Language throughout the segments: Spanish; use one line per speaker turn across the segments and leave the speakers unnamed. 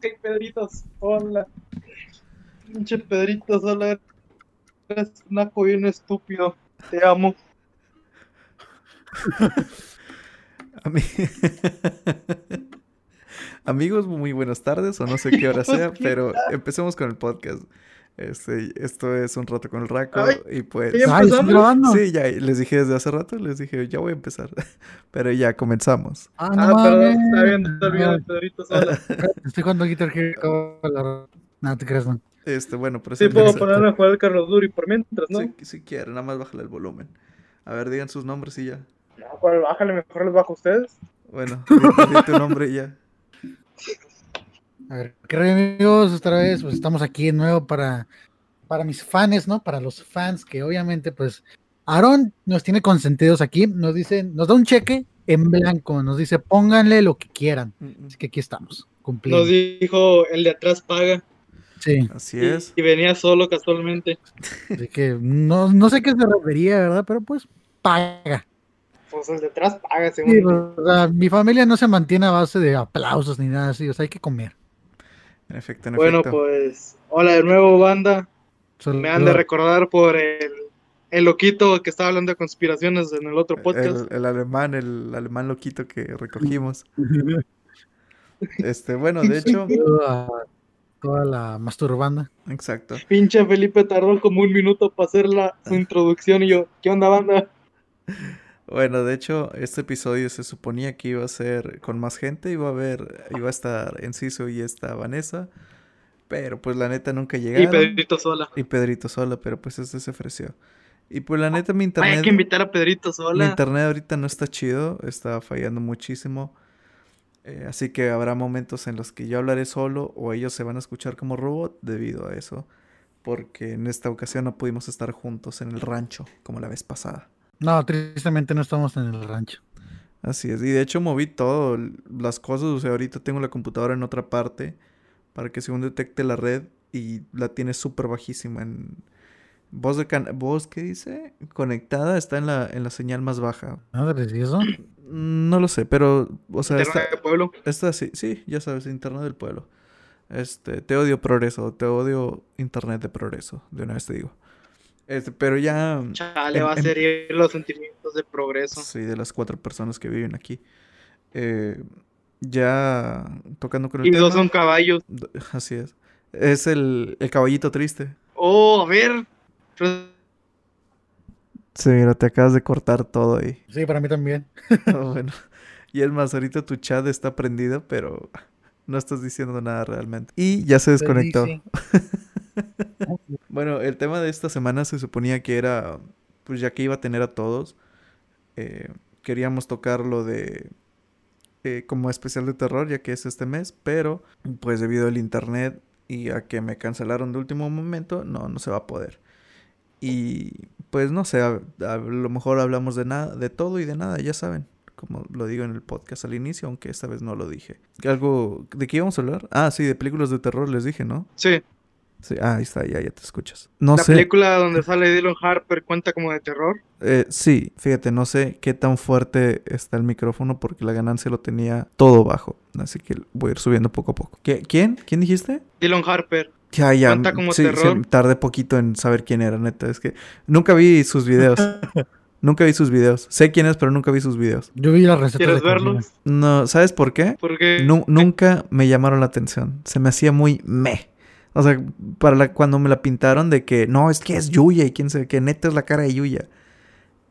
que Pedritos, hola. Pinche Pedritos, hola. Eres naco bien estúpido. Te amo.
Amigos, muy buenas tardes, o no sé qué hora sea, pero empecemos con el podcast. Este, esto es un rato con el Raco y pues... Sí, ya les dije desde hace rato, les dije, ya voy a empezar, pero ya comenzamos.
Ah, no ah, perdón, está bien, está bien, Pedrito sola.
Estoy jugando Guitar Hero. No te creas, no.
Este, bueno, pero
Sí, puedo poner a jugar el Carlos Duri por mientras, ¿no?
Si, si quiere, nada más bájale el volumen. A ver, digan sus nombres y ya.
No, pues bájale, mejor les bajo a ustedes.
Bueno, di tu nombre y ya.
A ver, ¿qué amigos? Otra vez, pues estamos aquí de nuevo para, para mis fans, ¿no? Para los fans que obviamente, pues, Aaron nos tiene consentidos aquí, nos dice, nos da un cheque en blanco, nos dice, pónganle lo que quieran. Así que aquí estamos,
cumpliendo. Nos dijo, el de atrás paga.
Sí. Así es.
Y, venía solo casualmente.
Así que no, no sé qué se refería, ¿verdad? Pero pues, paga.
Pues el de atrás paga, según.
Sí, mi familia no se mantiene a base de aplausos ni nada así, o sea, hay que comer.
En efecto, en
bueno, pues, hola de nuevo, banda. Me han de recordar por el, el, loquito que estaba hablando de conspiraciones en el otro podcast.
El, alemán, el alemán loquito que recogimos. este, bueno, de hecho.
Toda, la masturbanda.
Exacto.
Pinche Felipe tardó como un minuto para hacer la, su introducción y yo, ¿qué onda, banda?
Bueno, de hecho, este episodio se suponía que iba a ser con más gente, iba a haber, iba a estar Enciso y esta Vanessa, pero pues la neta nunca llegaron.
Y Pedrito sola.
Y Pedrito sola, pero pues este se ofreció. Y pues la neta mi internet...
Hay que invitar a Pedrito sola.
Mi internet ahorita no está chido, está fallando muchísimo. Eh, así que habrá momentos en los que yo hablaré solo o ellos se van a escuchar como robot debido a eso. Porque en esta ocasión no pudimos estar juntos en el rancho como la vez pasada.
No, tristemente no estamos en el rancho.
Así es, y de hecho moví todo, las cosas, o sea, ahorita tengo la computadora en otra parte para que según detecte la red y la tiene súper bajísima en... Voz de can... ¿Voz qué dice? Conectada, está en la, en la señal más baja.
¿Ah, ¿y eso?
No lo sé, pero, o sea...
¿Internet del pueblo?
Está, sí, sí, ya sabes, internet del pueblo. Este, te odio progreso, te odio internet de progreso, de una vez te digo. Este, pero ya.
Chale, va a ser los sentimientos de progreso.
Sí, de las cuatro personas que viven aquí. Eh, ya tocando con el.
Y dos son caballos.
Así es. Es el, el caballito triste.
Oh, a ver.
Sí, mira, te acabas de cortar todo ahí.
Sí, para mí también.
Oh, bueno. Y es más, ahorita tu chat está prendido, pero no estás diciendo nada realmente. Y ya se desconectó. bueno, el tema de esta semana se suponía que era, pues ya que iba a tener a todos, eh, queríamos tocar lo de eh, como especial de terror, ya que es este mes, pero pues debido al internet y a que me cancelaron de último momento, no, no se va a poder. Y pues no sé, a, lo mejor hablamos de nada, de todo y de nada, ya saben como lo digo en el podcast al inicio, aunque esta vez no lo dije. ¿Algo de qué íbamos a hablar? Ah, sí, de películas de terror les dije, ¿no?
Sí.
Sí, ah, ahí está, ya, ya te escuchas. No
¿La película donde sale Dylan Harper cuenta como de terror?
Eh, sí, fíjate, no sé qué tan fuerte está el micrófono porque la ganancia lo tenía todo bajo. Así que voy a ir subiendo poco a poco. ¿Quién? ¿Quién dijiste?
Dylan Harper.
Ya, ya. Cuenta como terror. Sí, tardé poquito en saber quién era, neta. Es que nunca vi sus videos. Nunca vi sus videos. Sé quién es, pero nunca vi sus videos.
Yo vi la receta.
¿Quieres verlos?
No, ¿sabes por qué?
Porque
nunca me llamaron la atención. Se me hacía muy meh. O sea, para cuando me la pintaron de que no, es que es Yuya y quién sabe, que neta es la cara de Yuya.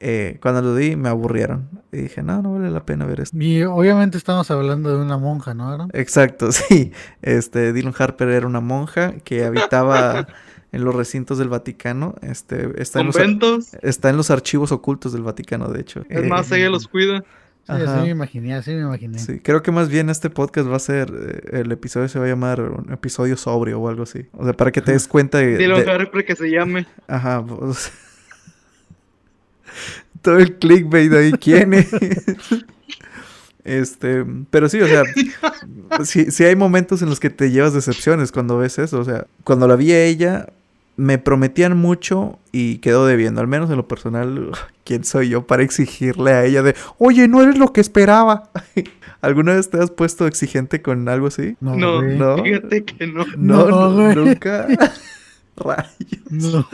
Eh, cuando lo di me aburrieron. Y dije, no, no vale la pena ver esto.
Y obviamente estamos hablando de una monja, ¿no?
Exacto, sí. Este, Dylan Harper era una monja que habitaba en los recintos del Vaticano. Este, está, en los, está en los archivos ocultos del Vaticano, de hecho.
Es más, ella los cuida.
Sí, así me imaginé, así me imaginé.
Sí, creo que más bien este podcast va a ser, eh, el episodio se va a llamar un episodio sobrio o algo así. O sea, para que te des cuenta de...
Dilo de... que se llame.
Ajá, pues... Todo el clickbait ahí, ¿quién es? Este, pero sí, o sea, sí, sí hay momentos en los que te llevas decepciones cuando ves eso. O sea, cuando la vi a ella, me prometían mucho y quedó debiendo. Al menos en lo personal, ¿quién soy yo para exigirle a ella de, oye, no eres lo que esperaba? ¿Alguna vez te has puesto exigente con algo así?
No, no, fíjate que no.
No, nunca. Rayos.
No.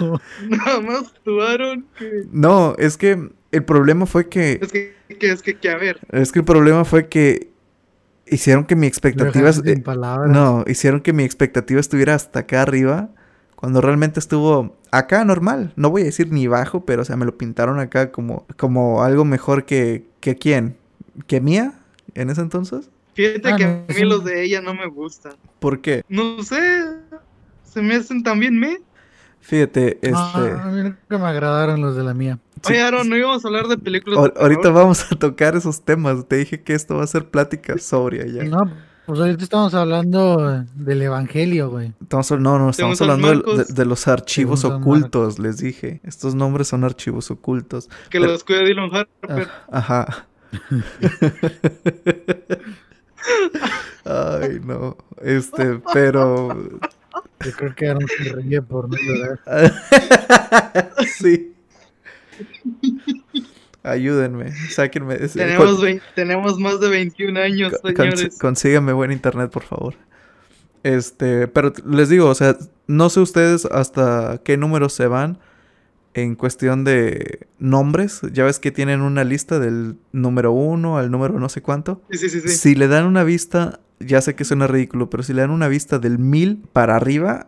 Nada más actuaron
que. No, es que el problema fue que.
Es que, es que, que, a ver.
Es que el problema fue que hicieron que mi expectativa. Eh, no, hicieron que mi expectativa estuviera hasta acá arriba. Cuando realmente estuvo acá normal. No voy a decir ni bajo, pero o sea, me lo pintaron acá como, como algo mejor que, que quién. ¿Que mía? ¿En ese entonces?
Fíjate que a mí los de ella no me gustan.
¿Por qué?
No sé. Se me hacen también me.
Fíjate, este.
a mí nunca me agradaron los de la mía.
Oye, Aaron, no íbamos a hablar de películas.
ahorita vamos a tocar esos temas. Te dije que esto va a ser plática sobria ya.
No, pues ahorita estamos hablando del evangelio, güey.
Estamos, no, no, estamos hablando de, los archivos ocultos, les dije. Estos nombres son archivos ocultos.
Que los cuida Dylan Harper.
Ah, ajá. Ay, no. Este, pero.
Yo creo que Aaron se reía por no llorar.
sí. Ayúdenme, sáquenme.
Tenemos, tenemos más de 21 años, señores.
consíganme buen internet, por favor. Este, pero les digo, o sea, no sé ustedes hasta qué números se van en cuestión de nombres. Ya ves que tienen una lista del número uno al número no sé cuánto.
Sí, sí, sí,
Si le dan una vista, ya sé que suena ridículo, pero si le dan una vista del mil para arriba,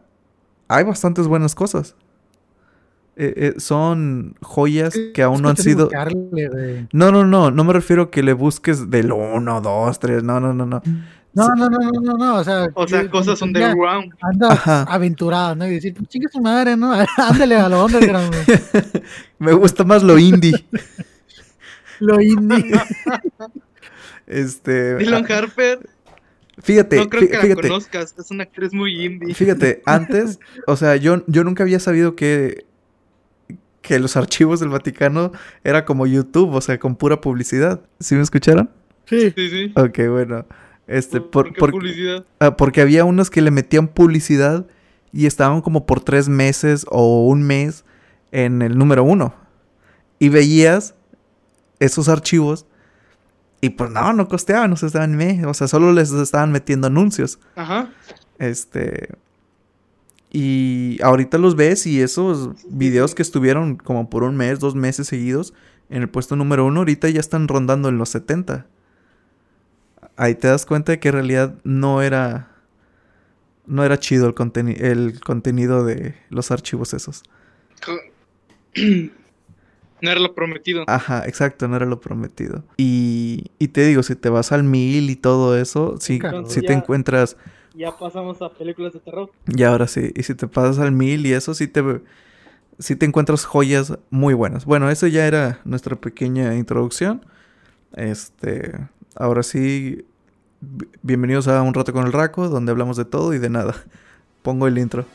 hay bastantes buenas cosas. Eh, eh, son joyas que aún no han sido. No, no, no, no me refiero a que le busques del 1, 2, 3, no, no, no, no.
No, no, no, no, no, no, o sea.
O sea, cosas underground.
Anda aventurado, ¿no? Y decir, pues, chinga su madre, ¿no? Ándale a lo underground.
me gusta más lo indie.
lo indie.
este.
Dylan ah, Harper.
Fíjate,
no creo que la conozcas, es una actriz muy indie.
Fíjate, antes, o sea, yo, yo nunca había sabido que que los archivos del Vaticano era como YouTube, o sea, con pura publicidad. ¿Sí me escucharon?
Sí, sí, sí.
Ok, bueno. Este,
por, qué publicidad?
Ah, porque había unos que le metían publicidad y estaban como por tres meses o un mes en el número uno. Y veías esos archivos y pues no, no costeaban, no se estaban me, o sea, solo les estaban metiendo anuncios.
Ajá.
Este, y ahorita los ves y esos videos que estuvieron como por un mes, dos meses seguidos en el puesto número uno, ahorita ya están rondando en los 70. Ahí te das cuenta de que en realidad no era. No era chido el, el contenido de los archivos esos.
No era lo prometido.
Ajá, exacto, no era lo prometido. Y, y te digo, si te vas al mil y todo eso, sí, si te encuentras
ya pasamos a películas de terror.
Y ahora sí, y si te pasas al mil y eso, sí te, sí te encuentras joyas muy buenas. Bueno, eso ya era nuestra pequeña introducción. Este, ahora sí, bienvenidos a Un Rato con el Raco, donde hablamos de todo y de nada. Pongo el intro.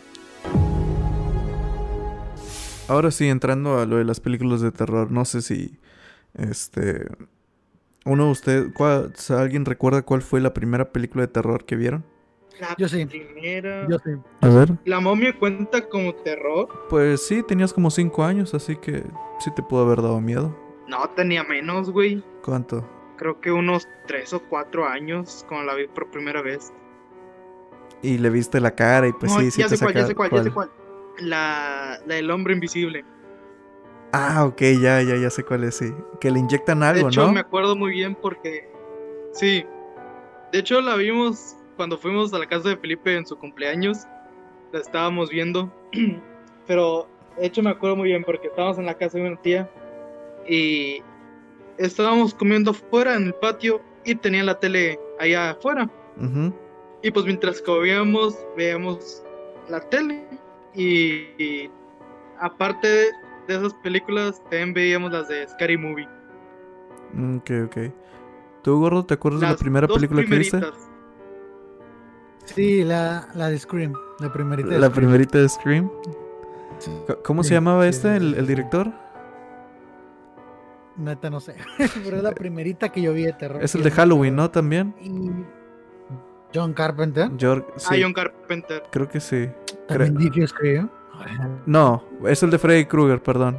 Ahora sí, entrando a lo de las películas de terror, no sé si, este, uno de ustedes, ¿alguien recuerda cuál fue la primera película de terror que vieron?
Yo sí.
Yo sí. A
ver.
¿La momia cuenta como terror?
Pues sí, tenías como 5 años, así que sí te pudo haber dado miedo.
No, tenía menos, güey.
¿Cuánto?
Creo que unos 3 o 4 años cuando la vi por primera vez.
Y le viste la cara y pues sí, sí
ya sé cuál, ya sé cuál, ya sé cuál. La, la del hombre invisible.
Ah, ok, ya, ya, ya sé cuál es, sí. Que le inyectan algo, ¿no?
De hecho, me acuerdo muy bien porque... Sí. De hecho, la vimos cuando fuimos a la casa de Felipe en su cumpleaños, la estábamos viendo. Pero de hecho me acuerdo muy bien porque estábamos en la casa de una tía y estábamos comiendo afuera en el patio y tenía la tele allá afuera. Y pues mientras comíamos, veíamos la tele y, aparte de, esas películas también veíamos las de Scary Movie.
Ok, ok. ¿Tú, gordo, te acuerdas de la primera película que viste?
Sí, la, la de Scream, la primerita
de La primerita de Scream. ¿Cómo se llamaba este, el, director?
Neta, no sé. Pero es la primerita que yo vi de terror.
Es el de Halloween, ¿no? También.
John Carpenter.
Ah, John Carpenter.
Creo que sí.
¿También dirigió Scream?
No, es el de Freddy Krueger, perdón.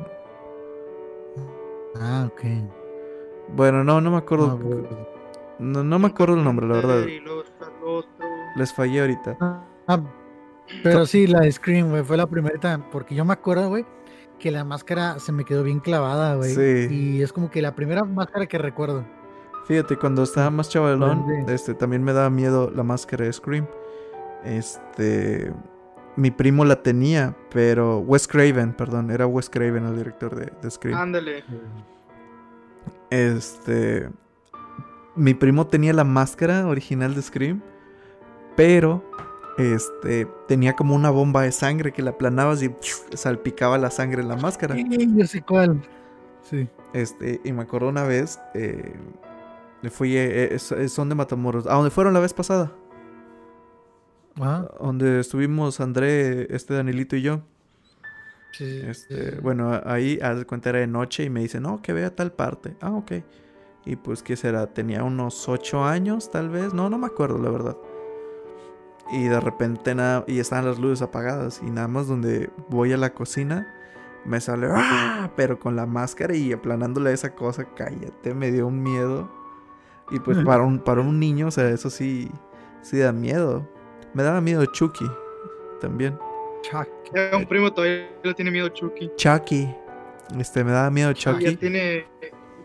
Ah, ok.
Bueno, no, no me acuerdo. No, no me acuerdo el nombre, la verdad.
Y luego está el otro.
Les fallé ahorita.
Ah, pero sí, la de Scream, güey, fue la primerita. Porque yo me acuerdo, güey, que la máscara se me quedó bien clavada, güey.
Sí.
Y es como que la primera máscara que recuerdo.
Fíjate, cuando estaba más chavalón, este, también me daba miedo la máscara de Scream. Este, mi primo la tenía, pero Wes Craven, perdón, era Wes Craven el director de, de Scream.
Ándale.
Este, mi primo tenía la máscara original de Scream, pero este tenía como una bomba de sangre que la aplanabas y salpicaba la sangre en la máscara.
Sí, yo sé cuál. Sí.
Este, y me acuerdo una vez, eh, le fui, eh, eh, son de Matamoros, a donde fueron la vez pasada,
Ajá.
donde estuvimos André, este Danilito y yo.
Sí,
Este,
sí.
bueno, ahí, haz de cuenta, era de noche y me dice, no, que vea tal parte. Ah, ok. Y pues, ¿qué será? Tenía unos ocho años, tal vez. No, no me acuerdo, la verdad. Y de repente, nada, y estaban las luces apagadas. Y nada más donde voy a la cocina, me sale, ¡ah! Pero con la máscara y aplanándole esa cosa, cállate, me dio un miedo. Y pues, para un, para un niño, o sea, eso sí, sí da miedo. Me daba miedo Chucky también.
Chuck.
Ya un primo todavía le tiene miedo Chucky.
Chucky. Este, me daba miedo
Ya
Chucky.
tiene.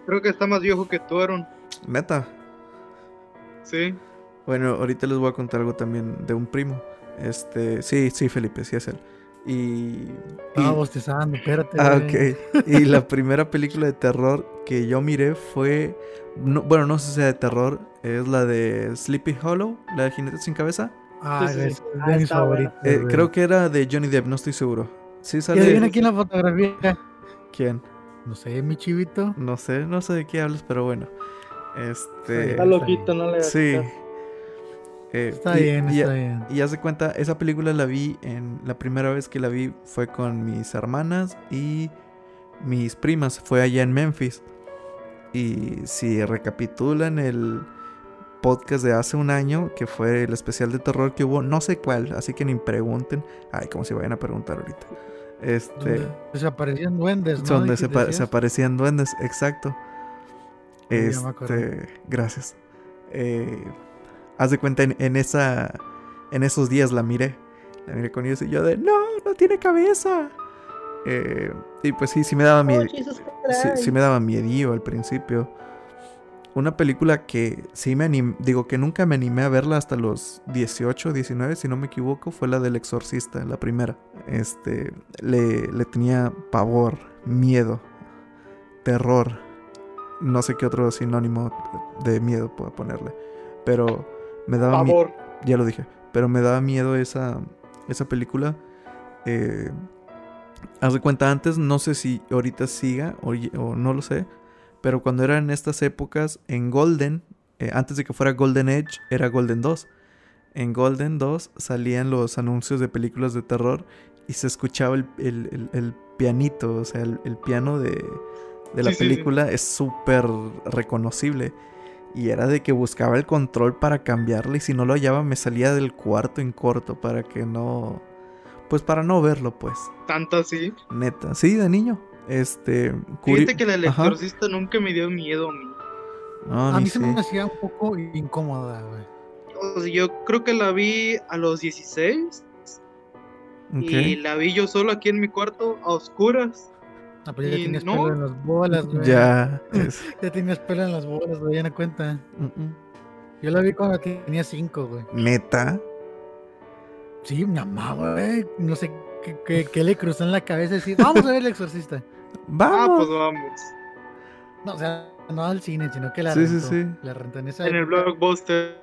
Creo que está más viejo que tú, Aaron.
Neta.
Sí.
Bueno, ahorita les voy a contar algo también de un primo. Este, sí, sí, Felipe, sí es él. Y. y-
Estaba bostezando, espérate.
ah, ok. Y la primera película de terror que yo miré fue. no- bueno, no sé si sea de terror. Es la de Sleepy Hollow, la de Jinete sin cabeza.
Ah,
Sí, sí,
es de
Ah,
mis favoritos.
Eh, creo que era de Johnny Depp, no estoy seguro. Sí
¿Y
sale.
quién la fotografía?
¿Quién?
No sé, mi chivito.
No sé, no sé de qué hablas, pero bueno. Este.
Está loquito, no le hagas
Sí. Eh,
Está
y-
bien,
y-
está bien.
Y haz de cuenta, esa película la vi en. La primera vez que la vi fue con mis hermanas y mis primas. Fue allá en Memphis. Y si recapitulan el podcast de hace un año, que fue el especial de terror que hubo, no sé cuál, así que ni pregunten. Ay, como si vayan a preguntar ahorita. Este.
Donde Desaparecían duendes, ¿no?
Donde se, se aparecían duendes, exacto. Este, gracias. Eh, haz de cuenta, en, en esa, en esos días la miré. La miré con ellos y yo de, no, no tiene cabeza. Eh, y pues sí, sí me daba miedo.
Oh,
Sí, me daba miedillo al principio. Una película que sí me animé, digo que nunca me animé a verla hasta los 18, 19, si no me equivoco, fue la del exorcista, la primera. Este, le, le tenía pavor, miedo, terror. No sé qué otro sinónimo de miedo puedo ponerle. Pero me daba.
Favor.
Ya lo dije. Pero me daba miedo esa, esa película. Eh, haz de cuenta, antes no sé si ahorita siga o, no lo sé. Pero cuando eran estas épocas, en Golden, eh, antes de que fuera Golden Edge, era Golden 2. En Golden 2 salían los anuncios de películas de terror y se escuchaba el, el- el- el pianito, o sea, el, piano de, de la
Sí, sí, sí.
película es súper reconocible. Y era de que buscaba el control para cambiarle y si no lo hallaba me salía del cuarto en corto para que no... Pues para no verlo, pues.
Tanto así.
Neta. Sí, de niño. Este...
Fíjate
curi-
que la del
Ajá.
exorcista nunca me dio miedo a mí.
No,
A mí se
sí.
me hacía un poco incómoda, güey.
O sea, yo creo que la vi a los 16
Ok.
y la vi yo solo aquí en mi cuarto a oscuras.
Ah, pues ya
Y
tenías
no.
pelo en las bolas, güey.
Ya. es-
Ya tenías pelo en las bolas, güey, ya no cuenta. Yo la vi cuando tenía cinco, güey.
Neta.
Sí, mi mamá, güey. No sé qué, qué- qué le cruzó en la cabeza decir, vamos a ver el exorcista.
Ah,
Vamos.
pues vamos.
No, o sea, no al cine, sino que la
Sí, sí,
rentó.
sí.
La rentó en esa
En el blockbuster.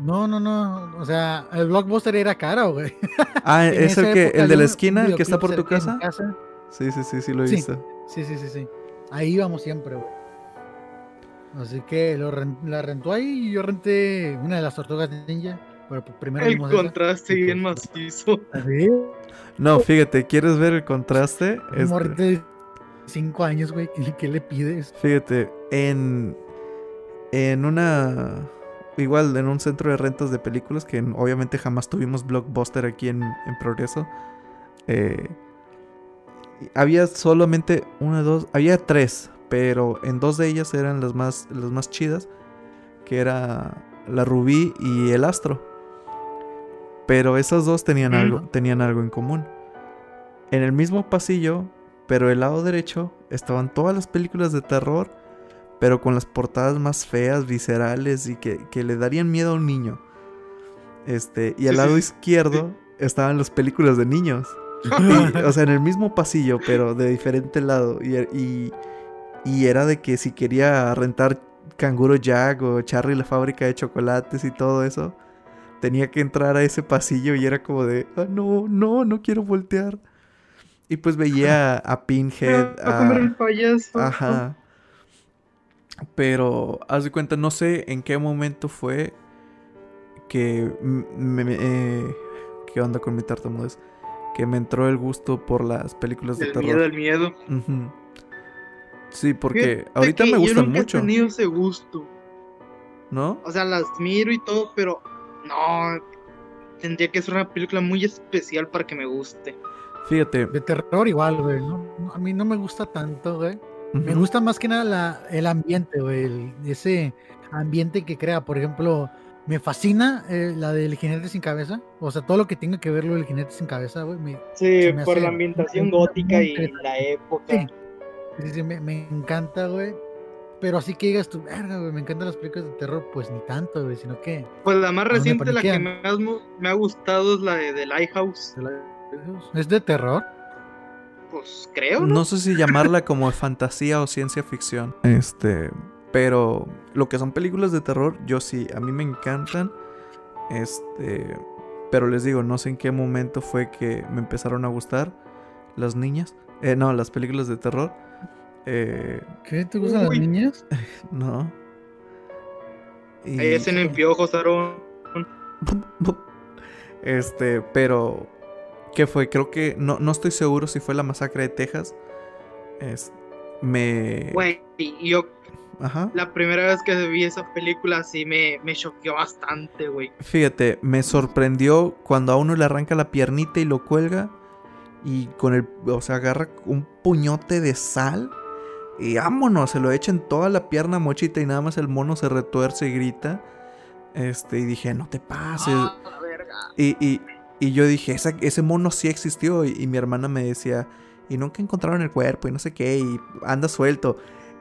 No, no, no. O sea, el blockbuster era caro, güey.
ah, es el que el de la esquina, el que está por tu casa. Sí, sí, sí, sí lo he
Sí.
visto.
Sí, sí, sí, sí. Ahí íbamos siempre, güey. Así que lo la rentó ahí y yo renté una de las tortugas ninja. Pero pues primero
El
esa.
contraste
y
bien
pues,
macizo.
Así,
No, fíjate, ¿quieres ver el contraste?
un
Este,
cinco años, güey. ¿qué, qué le pides?
Fíjate, en en una igual en un centro de rentas de películas que en- obviamente jamás tuvimos blockbuster aquí en, en Progreso. eh, había solamente una, dos, había tres, pero en dos de ellas eran las más las más chidas, que era la Rubí y el Astro. Pero esas dos tenían,
Mm.
algo, tenían algo en común. En el mismo pasillo, pero del lado derecho, estaban todas las películas de terror, pero con las portadas más feas, viscerales y que, que le darían miedo a un niño. Este, y al
Sí,
lado
sí,
izquierdo estaban las películas de niños. Y, o sea, en el mismo pasillo, pero de diferente lado. Y, y, y era de que si quería rentar Canguro Jack o Charlie la fábrica de chocolates y todo eso, tenía que entrar a ese pasillo y era como de, "Ah, no, no, no quiero voltear. Y pues veía a Pinhead,
Va a el payaso.
Ajá. Pero, haz de cuenta, no sé en qué momento fue que me- eh, ¿Qué onda con mi tartamudez? Que me entró el gusto por las películas de
El
terror.
miedo, el miedo.
Sí, porque
Fíjate
ahorita me
yo
gustan
nunca
mucho,
he tenido ese gusto.
¿no?
O sea, las miro y todo, pero no. Tendría que ser una película muy especial para que me guste.
Fíjate.
De terror igual, güey. no- a mí no me gusta tanto, güey. Me gusta más que nada la- el ambiente, güey. el- ese ambiente que crea. Por ejemplo, me fascina eh, la del jinete sin cabeza. O sea, todo lo que tenga que ver lo del jinete sin cabeza, güey. me-
Sí,
me
por
hace
la ambientación gótica y la época.
Sí. sí, sí, me, me encanta, güey. Pero así que digas tú, verga, güey, me encantan las películas de terror. Pues ni tanto, güey, sino que.
Pues la más reciente, la que más me ha gustado es la de The Lighthouse.
¿Es de terror?
Pues creo, ¿no?
No sé si llamarla como fantasía o ciencia ficción. Este, pero lo que son películas de terror, yo sí, a mí me encantan. Este, pero les digo, no sé en qué momento fue que me empezaron a gustar las niñas. Eh, no, las películas de terror. Eh,
¿Qué? ¿Te gustan
Uy.
las niñas?
no. Y-
Ahí hacen en piojos, Aaron.
Este, pero. ¿Qué fue? Creo que. No, no estoy seguro si fue la masacre de Texas. Es, me.
Güey, y yo
Ajá.
la primera vez que vi esa película sí me, me choqueó bastante, güey.
Fíjate, me sorprendió cuando a uno le arranca la piernita y lo cuelga. Y con el. O sea, agarra un puñote de sal. Y vámonos, se lo echa en toda la pierna mochita y nada más el mono se retuerce y grita. Este, y dije, no te pases.
Ah, la verga.
Y, y, y yo dije, "Esa- ese mono sí existió. Y, y mi hermana me decía, y nunca encontraron el cuerpo y no sé qué, y anda suelto.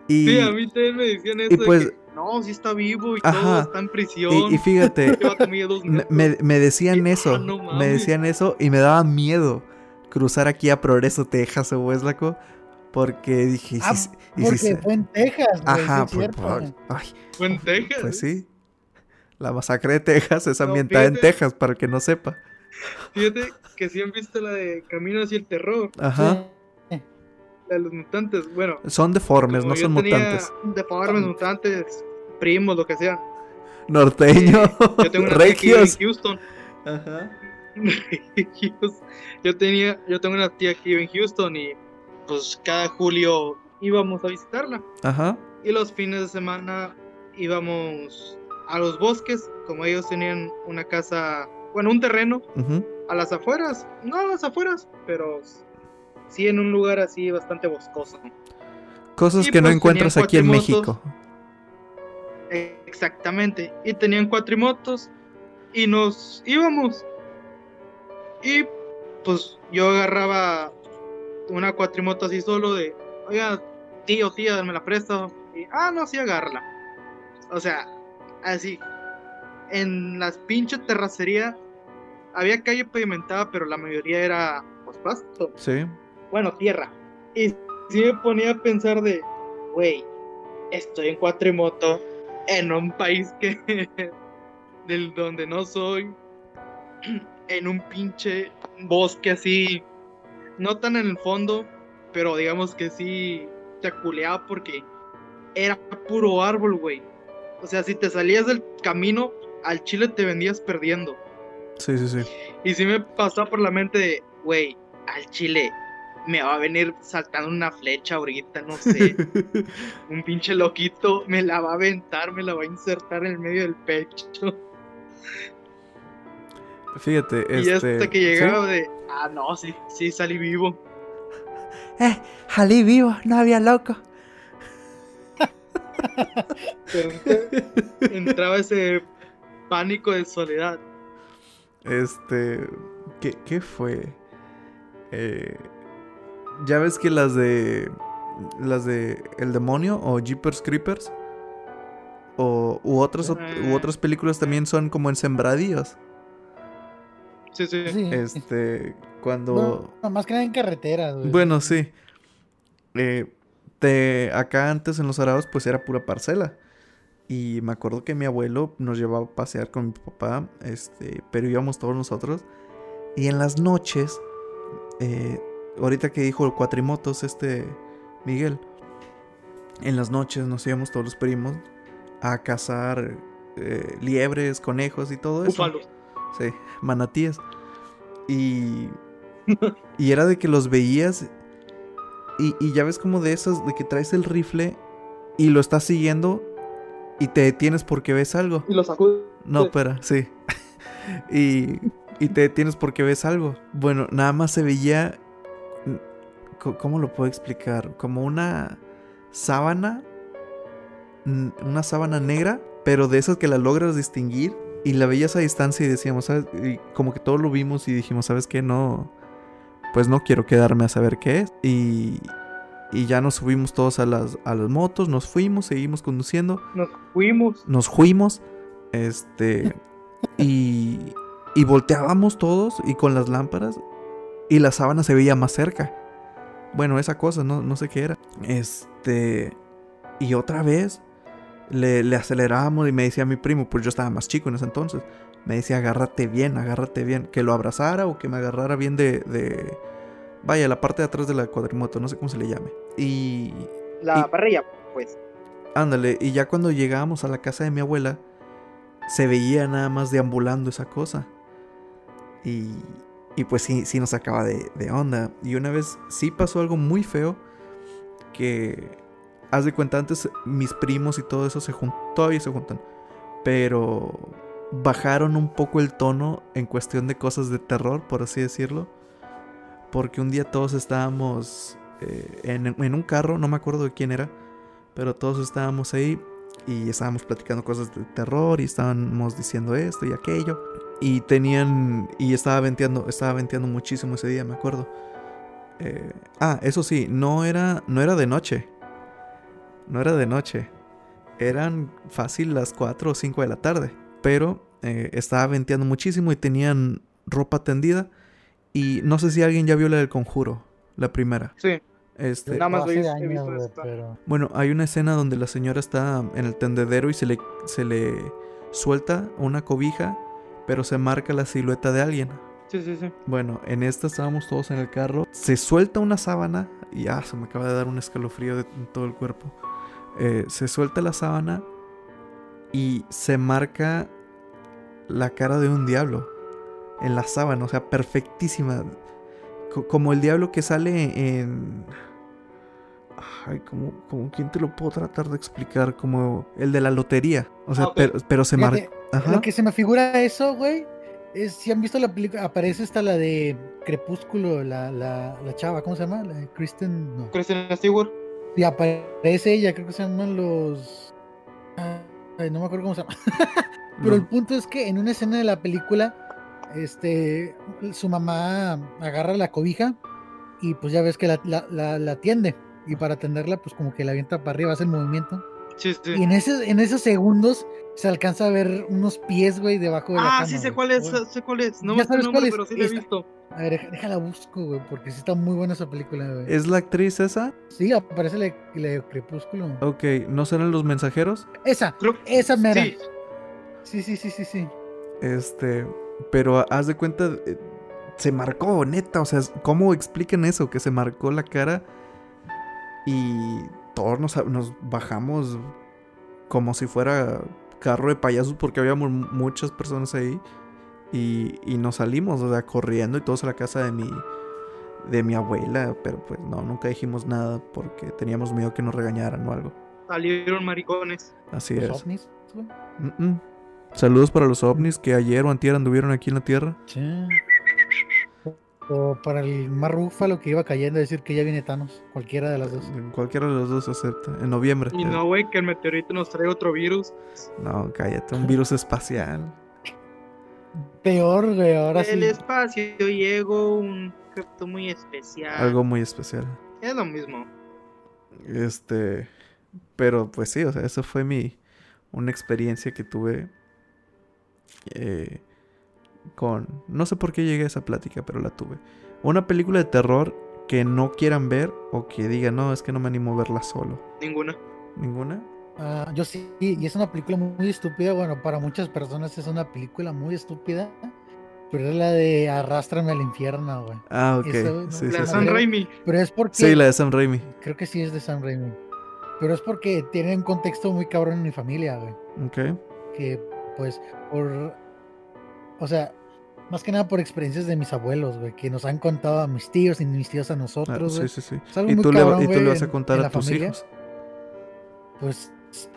Y,
Sí, a mí también me decían eso.
pues-
que, no, sí está vivo y
Ajá.
todo, está en prisión.
y, y fíjate, me, me- decían
Y-
eso.
ah, no
me decían eso y me daba miedo cruzar aquí a Progreso, Texas o Hueslaco. Porque dije, ¿y
Ah,
si- y si
Porque fue en Texas, güey.
Ajá, por-
cierto,
por-
güey.
ay,
Fue en Texas.
pues sí. La masacre de Texas es
No,
ambientada en. Texas, para el que no sepa.
Fíjate que sí han visto la de Camino hacia el Terror,
Ajá.
Sí.
De los mutantes. Bueno,
Son deformes, no son mutantes.
Deformes, mutantes, primos, lo que sea.
Norteño,
Yo tengo una tía que vive en. Houston.
Ajá.
yo tenía, yo tengo una tía que vive en Houston y pues cada julio íbamos a visitarla.
Ajá.
Y los fines de semana íbamos a los bosques, como ellos tenían una casa, bueno, un terreno
ujú.
a las afueras, no a las afueras, pero sí en un lugar así bastante boscoso.
Cosas
Y,
que no
pues,
encuentras aquí en. México.
Exactamente. Y tenían cuatrimotos y nos íbamos. Y pues yo agarraba una cuatrimoto así solo de, oiga, tío, tía, me la presto. Y, ah, no, sí, agárrala. O sea, así. En las pinches terracerías había calle pavimentada, pero la mayoría era pues pasto.
Sí.
Bueno, tierra. Y sí me ponía a pensar de, güey, estoy en cuatrimoto en un país que del donde no soy, en un pinche bosque así, no tan en el fondo, pero digamos que sí te aculeaba porque era puro árbol, güey. O sea, si te salías del camino, al chile te vendías perdiendo.
Sí, sí, sí.
Y sí me pasó por la mente de, güey, al chile me va a venir saltando una flecha ahorita, no sé. un pinche loquito me la va a aventar, me la va a insertar en el medio del pecho.
Fíjate,
y
este.
hasta que
¿sí?
llegaba de, ah, no, sí, sí, salí vivo.
Eh, jalí vivo, no había loco.
Entraba ese pánico de soledad.
Este. ¿Qué, qué fue? Eh, ya ves que las de. Las de El Demonio o Jeepers Creepers. O, u, otras, ot- u
Eh.
otras películas también son como en sembradíos.
Sí, sí.
Sí.
Este. Cuando.
Bueno, más que nada en carreteras, güey.
Bueno, sí. Eh, te, acá antes en los arados pues era pura parcela. Y me acuerdo que mi abuelo nos llevaba a pasear con mi papá, este, pero íbamos todos nosotros. Y en las noches, eh, ahorita que dijo cuatrimotos este Miguel, en las noches nos íbamos todos los primos a cazar eh, liebres, conejos y todo eso.
Búfalos.
Sí, manatíes. Y, y era de que los veías y, y ya ves como de esas, de que traes el rifle y lo estás siguiendo y te detienes porque ves algo.
Y los sacude.
No, espera, sí. y, y te detienes porque ves algo. Bueno, nada más se veía... ¿Cómo lo puedo explicar? Como una sábana. Una sábana negra, pero de esas que la logras distinguir. Y la veías a distancia y decíamos, ¿sabes? Y como que todos lo vimos y dijimos, ¿sabes qué? No. Pues no quiero quedarme a saber qué es. Y, y ya nos subimos todos a las, a las motos, nos fuimos, seguimos conduciendo
Nos fuimos.
nos fuimos, este, y, y volteábamos todos y con las lámparas y la sábana se veía más cerca. Bueno, esa cosa, no, no sé qué era. Este, y otra vez le, le acelerábamos y me decía mi primo, pues yo estaba más chico en ese entonces, me decía, agárrate bien, agárrate bien, que lo abrazara o que me agarrara bien de, de vaya, la parte de atrás de la cuadrimoto, no sé cómo se le llame. Y,
La
Y-
parrilla, pues.
Ándale, y ya cuando llegábamos a la casa de mi abuela, se veía nada más deambulando esa cosa. Y, y pues sí, sí nos sacaba de, onda. Y una vez sí pasó algo muy feo, que, haz de cuenta, antes mis primos y todo eso se todavía se juntan, pero bajaron un poco el tono en cuestión de cosas de terror, por así decirlo. Porque un día todos estábamos eh, en, en un carro, no me acuerdo de quién era, pero todos estábamos ahí y estábamos platicando cosas de terror y estábamos diciendo esto y aquello. Y tenían. Y estaba venteando, estaba venteando muchísimo ese día, me acuerdo. Eh, ah, eso sí, no era, no era de noche. No era de noche. Eran fácil las 4 o 5 de la tarde. Pero eh, estaba venteando muchísimo y tenían ropa tendida. Y no sé si alguien ya vio la del conjuro, la primera.
Sí.
Este,
Nada más he
años,
visto
pero...
bueno, hay una escena donde la señora está en el tendedero y se le, se le suelta una cobija, pero se marca la silueta de alguien.
Sí, sí, sí.
Bueno, en esta estábamos todos en el carro. Se suelta una sábana y ah, se me acaba de dar un escalofrío de en todo el cuerpo. Eh, se suelta la sábana y se marca la cara de un diablo en la sábana, o sea, perfectísima. Co- como el diablo que sale en... Ay, como, como quién te lo puedo tratar de explicar, como el de la lotería. O sea,
Ah,
pero se marca... Ajá.
Lo que se me figura eso, güey, es si han visto la película, aparece esta la de Crepúsculo, la, la, la chava, ¿cómo se llama? La de Kristen, no.
Kristen Stewart.
Y aparece ella, creo que se llaman los... Ay, no me acuerdo cómo se llama. Pero el punto es que en una escena de la película, este, su mamá agarra la cobija y pues ya ves que la, la, la, la tiende. Y para tenderla, pues como que la avienta para arriba, hace el movimiento.
Sí, sí.
Y en, ese, en esos segundos se alcanza a ver unos pies, güey, debajo de la
Ah,
cama.
sí sé cuál es,
Güey.
sé cuál es. No
Ya
me
sabes
nombre,
cuál es.
pero sí la he visto.
A ver, déjala busco, güey, porque sí está muy buena esa película, güey.
¿Es la actriz esa?
Sí, aparece la, la de Crepúsculo.
Ok, ¿no serán los mensajeros?
Esa,
Creo
esa mera.
Sí,
Sí, sí, sí, sí, sí.
Este, pero haz de cuenta, eh, se marcó, neta, o sea, ¿cómo explican eso? Que se marcó la cara y todos nos, nos bajamos como si fuera carro de payasos porque habíamos mu- muchas personas ahí y, y nos salimos, o sea, corriendo y todos a la casa de mi, de mi abuela, pero pues no, nunca dijimos nada porque teníamos miedo que nos regañaran o algo.
salieron maricones.
Así
Los
es.
ovnis.
Mm, mm. Saludos para los ovnis que ayer o antier anduvieron aquí en la Tierra.
Sí. O para el más rúfalo que iba cayendo, decir que ya viene Thanos. Cualquiera de las dos.
Cualquiera de los dos acepta. En noviembre.
Y no, güey, que el meteorito nos trae otro virus.
No, cállate, un virus espacial.
Peor, güey, ahora
El
sí.
espacio llegó un objeto muy especial.
Algo muy especial.
Es lo mismo.
Este. Pero pues sí, o sea, eso fue mi. Una experiencia que tuve. eh, con. No sé por qué llegué a esa plática, pero la tuve. Una película de terror que no quieran ver o que digan, no, es que no me animo a verla solo.
Ninguna.
¿Ninguna?
Ah, yo sí, y es una película muy, estúpida. Bueno, para muchas personas es una película muy estúpida. Pero es la de Arrástrame al infierno, güey.
Ah, ok.
Eso, no,
sí,
La
sí,
de
sí.
San
Madre.
Raimi.
Pero es porque.
Sí, la de Sam Raimi.
Creo que sí es de Sam Raimi. Pero es porque tiene un contexto muy cabrón en mi familia, güey.
Ok.
Que, pues, por. O sea, más que nada por experiencias de mis abuelos, güey. Que nos han contado a mis tíos y mis tíos a
Ah,
nosotros,
sí,
güey.
sí, sí.
Es algo
Y
muy
tú, le,
cabrón,
y tú le vas a contar
en
a tus
familia.
hijos.
Pues,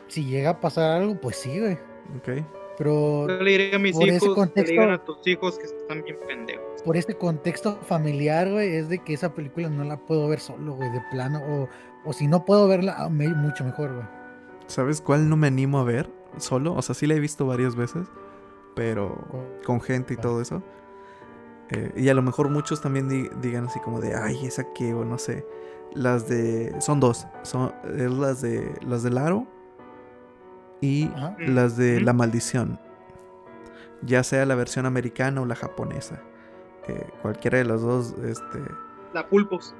si llega a pasar algo, pues sí, güey.
Ok.
Pero
Yo le diré a mis
por ese
le
contexto-
digan a tus hijos que están bien pendejos.
por este contexto familiar, güey, es de que esa película no la puedo ver solo, güey, de plano. O, o si no puedo verla, ah, me- mucho mejor, güey.
¿Sabes cuál no me animo a ver solo? O sea, sí la he visto varias veces, pero con gente y todo eso. Eh, y a lo mejor muchos también di- digan así como de, ay, esa que, o no sé. Las de... Son dos. Son es las de... Las del aro y
Ajá.
Las de. La Maldición. Ya sea la versión americana o la japonesa. Eh, cualquiera de las dos, este...
La pulpos.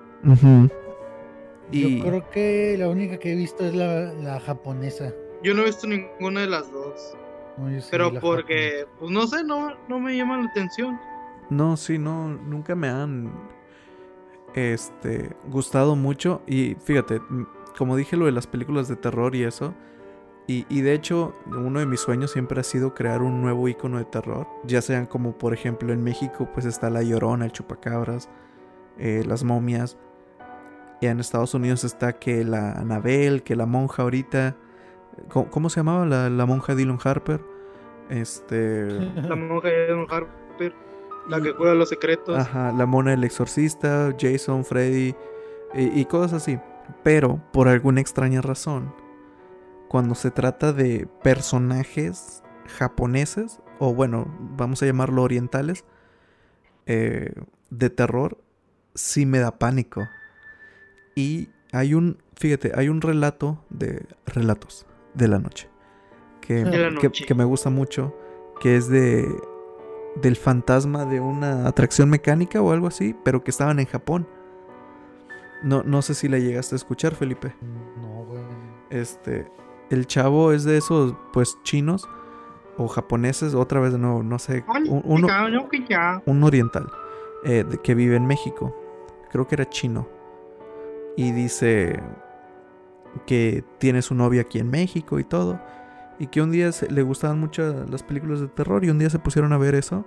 Y...
Yo creo que la única que he visto es la, la japonesa.
Yo no he visto ninguna de las dos.
No, yo sí,
Pero porque, pues no sé, no, no me llama la atención.
No, sí, no, nunca me han este gustado mucho. Y fíjate, como dije lo de las películas de terror y eso. Y, y de hecho, uno de mis sueños siempre ha sido crear un nuevo icono de terror. Ya sean como, por ejemplo, en México, pues está la Llorona, el Chupacabras, eh, las momias. Y en Estados Unidos está que la Anabel, que la monja ahorita. ¿Cómo, cómo se llamaba la, la monja Dylan Harper? Este.
La monja de Don Harper, la que cura los secretos.
Ajá, la mona del exorcista, Jason, Freddy y, y cosas así. Pero, por alguna extraña razón, cuando se trata de personajes japoneses, o bueno, vamos a llamarlo orientales, eh, de terror, sí me da pánico. Y hay un, fíjate, hay un relato de relatos de la noche que,
De
la
que-
noche.
que me gusta mucho, que es de del fantasma de una atracción mecánica o algo así, pero que estaban en Japón. No, no sé si la llegaste a escuchar, Felipe.
No, güey.
Este, el chavo es de esos, pues, chinos o japoneses, otra vez de nuevo, no sé, un,
ya.
un oriental eh, que vive en México. Creo que era chino. Y dice que tiene su novia aquí en México y todo. Y que un día se- le gustaban mucho las películas de terror y un día se pusieron a ver eso.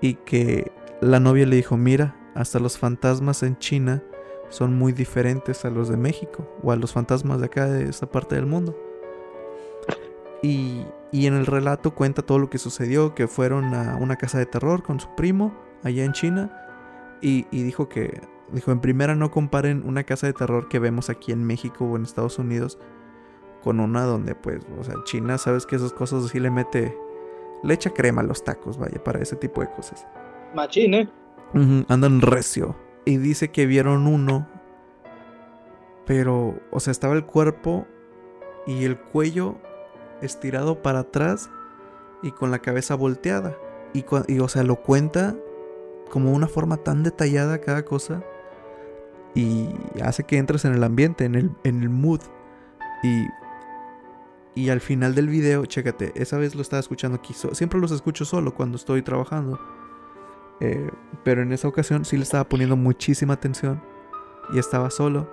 Y que la novia le dijo, mira, hasta los fantasmas en China son muy diferentes a los de México o a los fantasmas de acá de esta parte del mundo. Y, y en el relato cuenta todo lo que sucedió, que fueron a una casa de terror con su primo allá en China. Y, y dijo que, dijo, en primera no comparen una casa de terror que vemos aquí en México o en Estados Unidos con una donde pues, o sea, China, sabes que esas cosas así le mete, le echa crema a los tacos, vaya, para ese tipo de cosas.
Machín, ¿eh?
Andan recio. Y dice que vieron uno. Pero, o sea, estaba el cuerpo y el cuello estirado para atrás y con la cabeza volteada. Y, o sea, lo cuenta como una forma tan detallada cada cosa. Y hace que entres en el ambiente, en el, en el mood. Y, y al final del video, chécate, esa vez lo estaba escuchando aquí. siempre los escucho solo cuando estoy trabajando. Eh, pero en esa ocasión sí le estaba poniendo muchísima atención y estaba solo.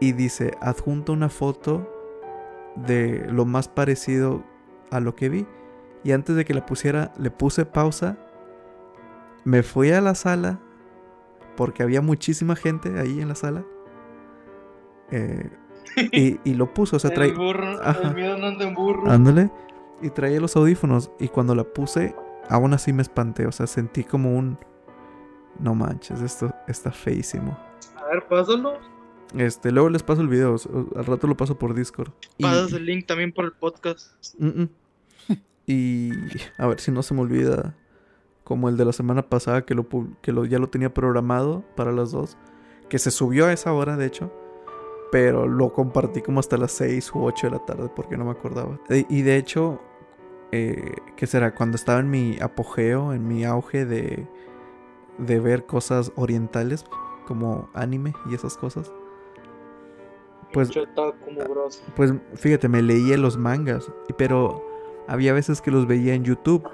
Y dice, adjunto una foto de lo más parecido a lo que vi. Y antes de que la pusiera, le puse pausa. Me fui a la sala porque había muchísima gente ahí en la sala. Eh, y, y lo puso, o sea, trae,
el burro,
Ajá.
el miedo no anda en burro.
Ándale. Y traía los audífonos. Y cuando la puse, aún así me espanté. O sea, sentí como un. No manches, esto está feísimo.
A ver, pásalo.
Este, luego les paso el video, o- al rato lo paso por Discord. Y-
Pasas el link también por el podcast.
Mm, mm. Y a ver si no se me olvida, como el de la semana pasada que, lo, que lo, ya lo tenía programado para las dos, que se subió a esa hora de hecho, pero lo compartí como hasta las 6 u 8 de la tarde porque no me acordaba. E- y de hecho, eh, ¿qué será? Cuando estaba en mi apogeo, en mi auge de, de ver cosas orientales como anime y esas cosas. Pues-
mugroso.
Pues fíjate, me leía los mangas, pero había veces que los veía en YouTube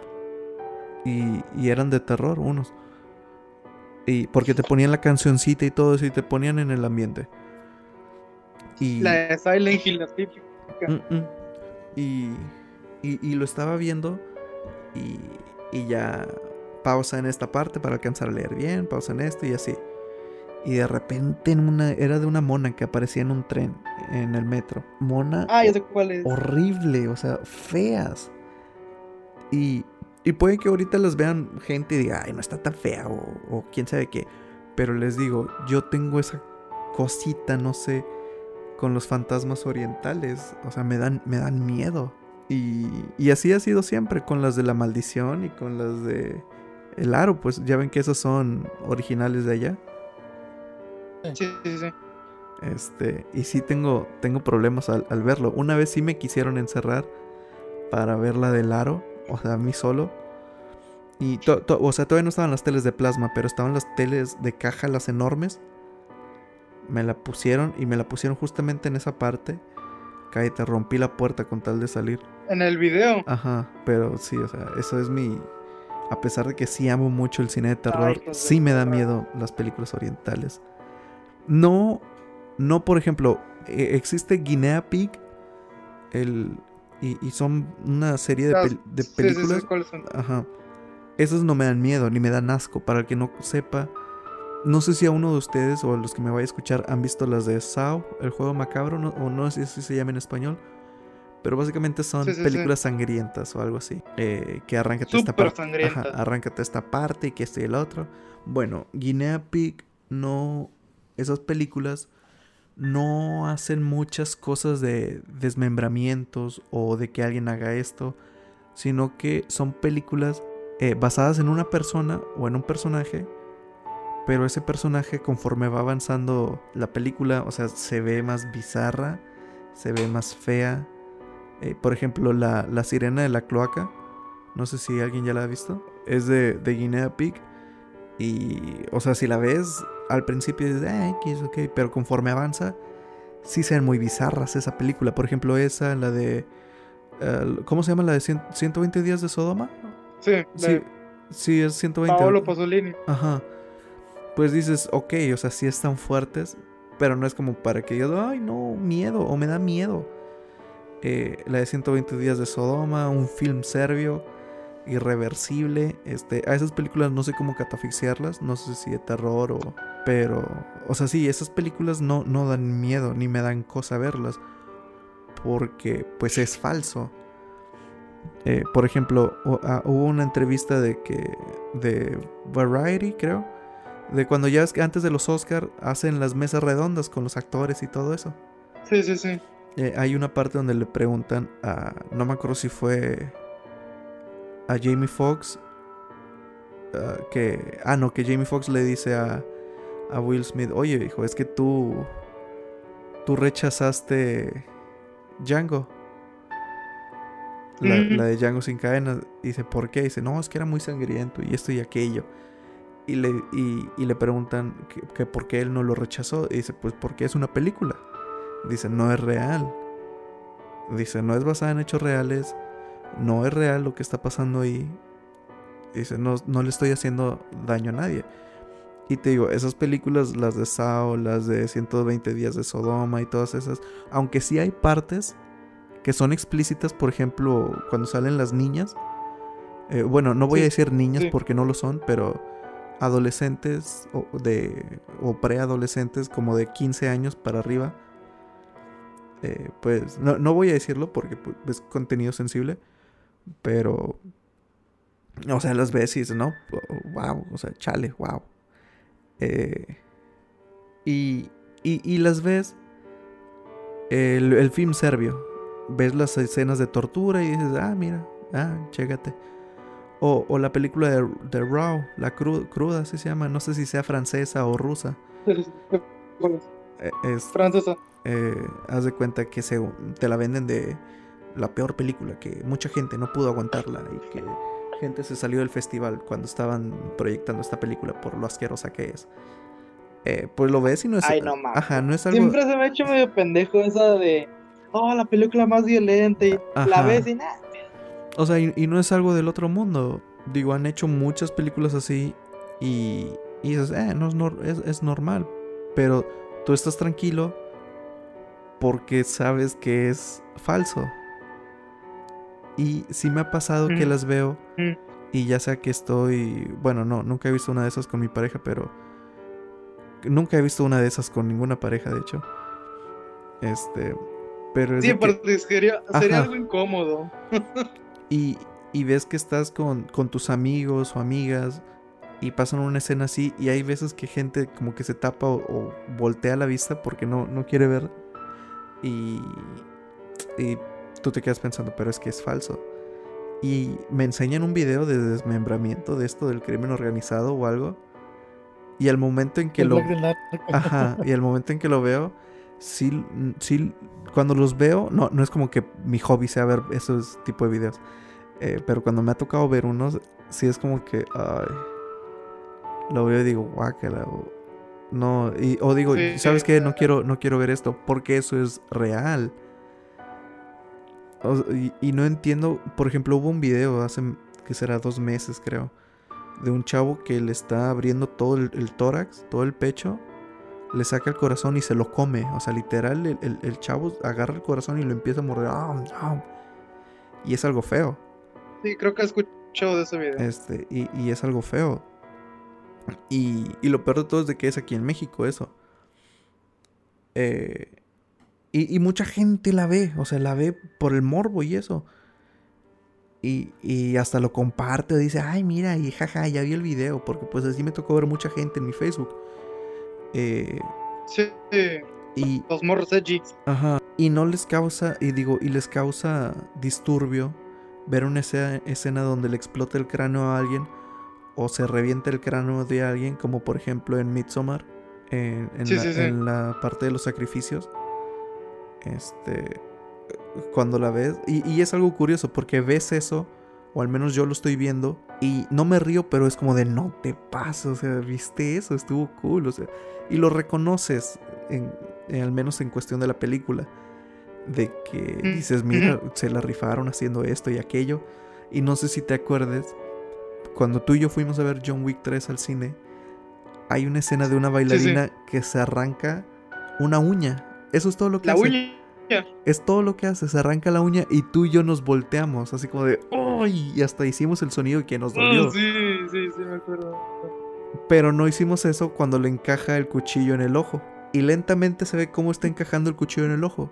y, y eran de terror unos. Y porque te ponían la cancioncita y todo eso y te ponían en el ambiente. Y,
La de Silent Hill, la típica.
Mm, mm. y, y- y lo estaba viendo y, y ya pausa en esta parte para alcanzar a leer bien, pausa en esto y así. Y de repente en una era de una mona que aparecía en un tren en el metro. Mona
Ah, ya sé cuál es.
horrible, o sea, feas. Y, y puede que ahorita las vean gente y diga, ay, no está tan fea o, o quién sabe qué. Pero les digo, yo tengo esa cosita, no sé, con los fantasmas orientales. O sea, me dan, me dan miedo. Y, y así ha sido siempre, con las de la maldición y con las de el aro, pues ya ven que esas son originales de allá.
Sí, sí, sí.
Este, y sí tengo, tengo problemas al, al verlo. Una vez sí me quisieron encerrar para ver la del aro, o sea, a mí solo. Y, to- to- o sea, todavía no estaban las teles de plasma, pero estaban las teles de caja, las enormes. Me la pusieron y me la pusieron justamente en esa parte. Cállate, rompí la puerta con tal de salir.
En el video.
Ajá, pero sí, o sea, eso es mi... A pesar de que sí amo mucho el cine de terror,
Ay, de
sí me da miedo las películas orientales. No, no, por ejemplo, eh, existe Guinea Pig, el, y, y son una serie de,
Las-
pel- de
sí, sí,
películas.
sí, ¿cuáles son?
Ajá. Esas no me dan miedo, ni me dan asco. Para el que no sepa, no sé si a uno de ustedes o a los que me vaya a escuchar han visto las de Saw, el juego macabro, no- o no sé si se llama en español. Pero básicamente son
Sí, sí, sí.
películas sangrientas o algo así. eh, que arráncate esta
Súper
parte. Ajá, arráncate esta parte y que este y el otro. Bueno, Guinea Pig no. Esas películas no hacen muchas cosas de desmembramientos o de que alguien haga esto, sino que son películas eh, basadas en una persona o en un personaje, pero ese personaje conforme va avanzando la película, o sea, se ve más bizarra, se ve más fea. Eh, por ejemplo, la, la sirena de la cloaca, no sé si alguien ya la ha visto, es de, de Guinea Pig. Y, o sea, si la ves al principio dices, ah, X, ok, pero conforme avanza, sí se ven muy bizarras esa película. Por ejemplo, esa, la de. eh, ¿Cómo se llama la de cien- 120 días de Sodoma?
Sí,
Sí,
de
sí, es 120.
Paolo Pasolini.
Ajá. Pues dices, ok, o sea, sí están fuertes, pero no es como para que yo, ay, no, miedo, o me da miedo. Eh, la de 120 días de Sodoma, un film serbio, irreversible. Este, a esas películas no sé cómo catafixiarlas, no sé si de terror o... Pero, o sea, sí, esas películas no, no dan miedo, ni me dan cosa verlas, porque pues es falso. Eh, por ejemplo, ah, hubo una entrevista de que de Variety, creo, de cuando ya es que antes de los Oscar hacen las mesas redondas con los actores y todo eso.
Sí, sí, sí.
Eh, hay una parte donde le preguntan a, no me acuerdo si fue a Jamie Foxx, ah, que, ah, no, que Jamie Foxx le dice a, a Will Smith, oye, hijo, es que tú, tú rechazaste Django. La, la de Django sin cadenas. Dice, ¿por qué? Dice, no, es que era muy sangriento y esto y aquello. Y le, y, y le preguntan que, que por qué él no lo rechazó. Y dice, pues porque es una película. Dice, no es real. Dice, no es basada en hechos reales. No es real lo que está pasando ahí. Dice, no, no le estoy haciendo daño a nadie. Y te digo, esas películas, las de Sao, las de 120 días de Sodoma y todas esas, aunque sí hay partes que son explícitas, por ejemplo, cuando salen las niñas. eh, bueno, no voy
Sí,
a decir niñas
sí.
porque no lo son, pero adolescentes o, de, o preadolescentes como de 15 años para arriba. eh, pues no, no voy a decirlo porque pues, es contenido sensible, pero... O sea, las dices, no, wow, o sea, chale, wow. Eh, y, y, y las ves, el, el film serbio, ves las escenas de tortura y dices, ah, mira, ah, chégate. O, o la película de, de Raw, la cru- cruda, así se llama, no sé si sea francesa o rusa. Eh, Es,
Francesa.
eh, haz de cuenta que se, te la venden de la peor película, que mucha gente no pudo aguantarla y que gente se salió del festival cuando estaban proyectando esta película por lo asquerosa que es. Eh, pues lo ves y no es...
Ay, no mames.
Ajá, no es algo...
Siempre se me ha hecho medio pendejo esa de. Oh, la película más violenta. Y la ves y nada.
O sea, y, y no es algo del otro mundo. Digo, han hecho muchas películas así y, y dices, eh, no es, nor- es, es normal. Pero tú estás tranquilo porque sabes que es falso. Y sí me ha pasado que
Mm.
las veo
Mm.
y ya sea que estoy... Bueno, no, nunca he visto una de esas con mi pareja, pero... Nunca he visto una de esas con ninguna pareja, de hecho. Este... Pero es
Sí,
de que-
sería, sería
Ajá.
algo incómodo.
y, y ves que estás con, con tus amigos o amigas y pasan una escena así y hay veces que gente como que se tapa o, o voltea la vista porque no, no quiere ver y, y tú te quedas pensando, pero es que es falso. Y me enseñan un video de desmembramiento de esto del crimen organizado o algo. Y al momento en que
El
lo... Ajá, y el momento en que lo veo, sí, sí, cuando los veo, no, no es como que mi hobby sea ver esos tipo de videos, eh, pero cuando me ha tocado ver unos, sí es como que, ay, lo veo y digo, guácala, o, no, y, o digo,
Sí.
¿sabes qué? No quiero, no quiero ver esto, porque eso es real. Y, y no entiendo, por ejemplo, hubo un video hace, que será dos meses creo, de un chavo que le está abriendo todo el, el tórax, todo el pecho, le saca el corazón y se lo come. O sea, literal, el, el- el chavo agarra el corazón y lo empieza a morder. ¡Am, am! Y es algo feo.
Sí, creo que he escuchado de ese video.
Este, y, y es algo feo. Y, y lo peor de todo es de que es aquí en México eso. Eh, y, y mucha gente la ve, o sea, la ve por el morbo y eso. Y, y hasta lo comparte o dice, ay, mira, y jaja, ya vi el video, porque pues así me tocó ver mucha gente en mi Facebook. Eh,
Sí,
y,
los morros edgy.
Ajá. Y no les causa, y digo, y les causa disturbio ver una escena, escena donde le explota el cráneo a alguien o se revienta el cráneo de alguien, como por ejemplo en Midsommar, en, en
Sí,
la,
sí, sí.
en la parte de los sacrificios. Este. Cuando la ves. Y, y es algo curioso porque ves eso, o al menos yo lo estoy viendo, y no me río, pero es como de no te pases, o sea, viste eso, estuvo cool, o sea, y lo reconoces, en, en- al menos en cuestión de la película, de que
Mm,
dices, mira, se la rifaron haciendo esto y aquello, y no sé si te acuerdes, cuando tú y yo fuimos a ver John Wick 3 al cine, hay una escena de una bailarina que se arranca una uña. Eso es todo lo que
La
hace.
uña.
Es todo lo que hace, se arranca la uña y tú y yo nos volteamos, así como de ¡Ay! Y hasta hicimos el sonido que nos dolió.
Oh, sí, sí, sí, me acuerdo.
Pero no hicimos eso cuando le encaja el cuchillo en el ojo. Y lentamente se ve cómo está encajando el cuchillo en el ojo.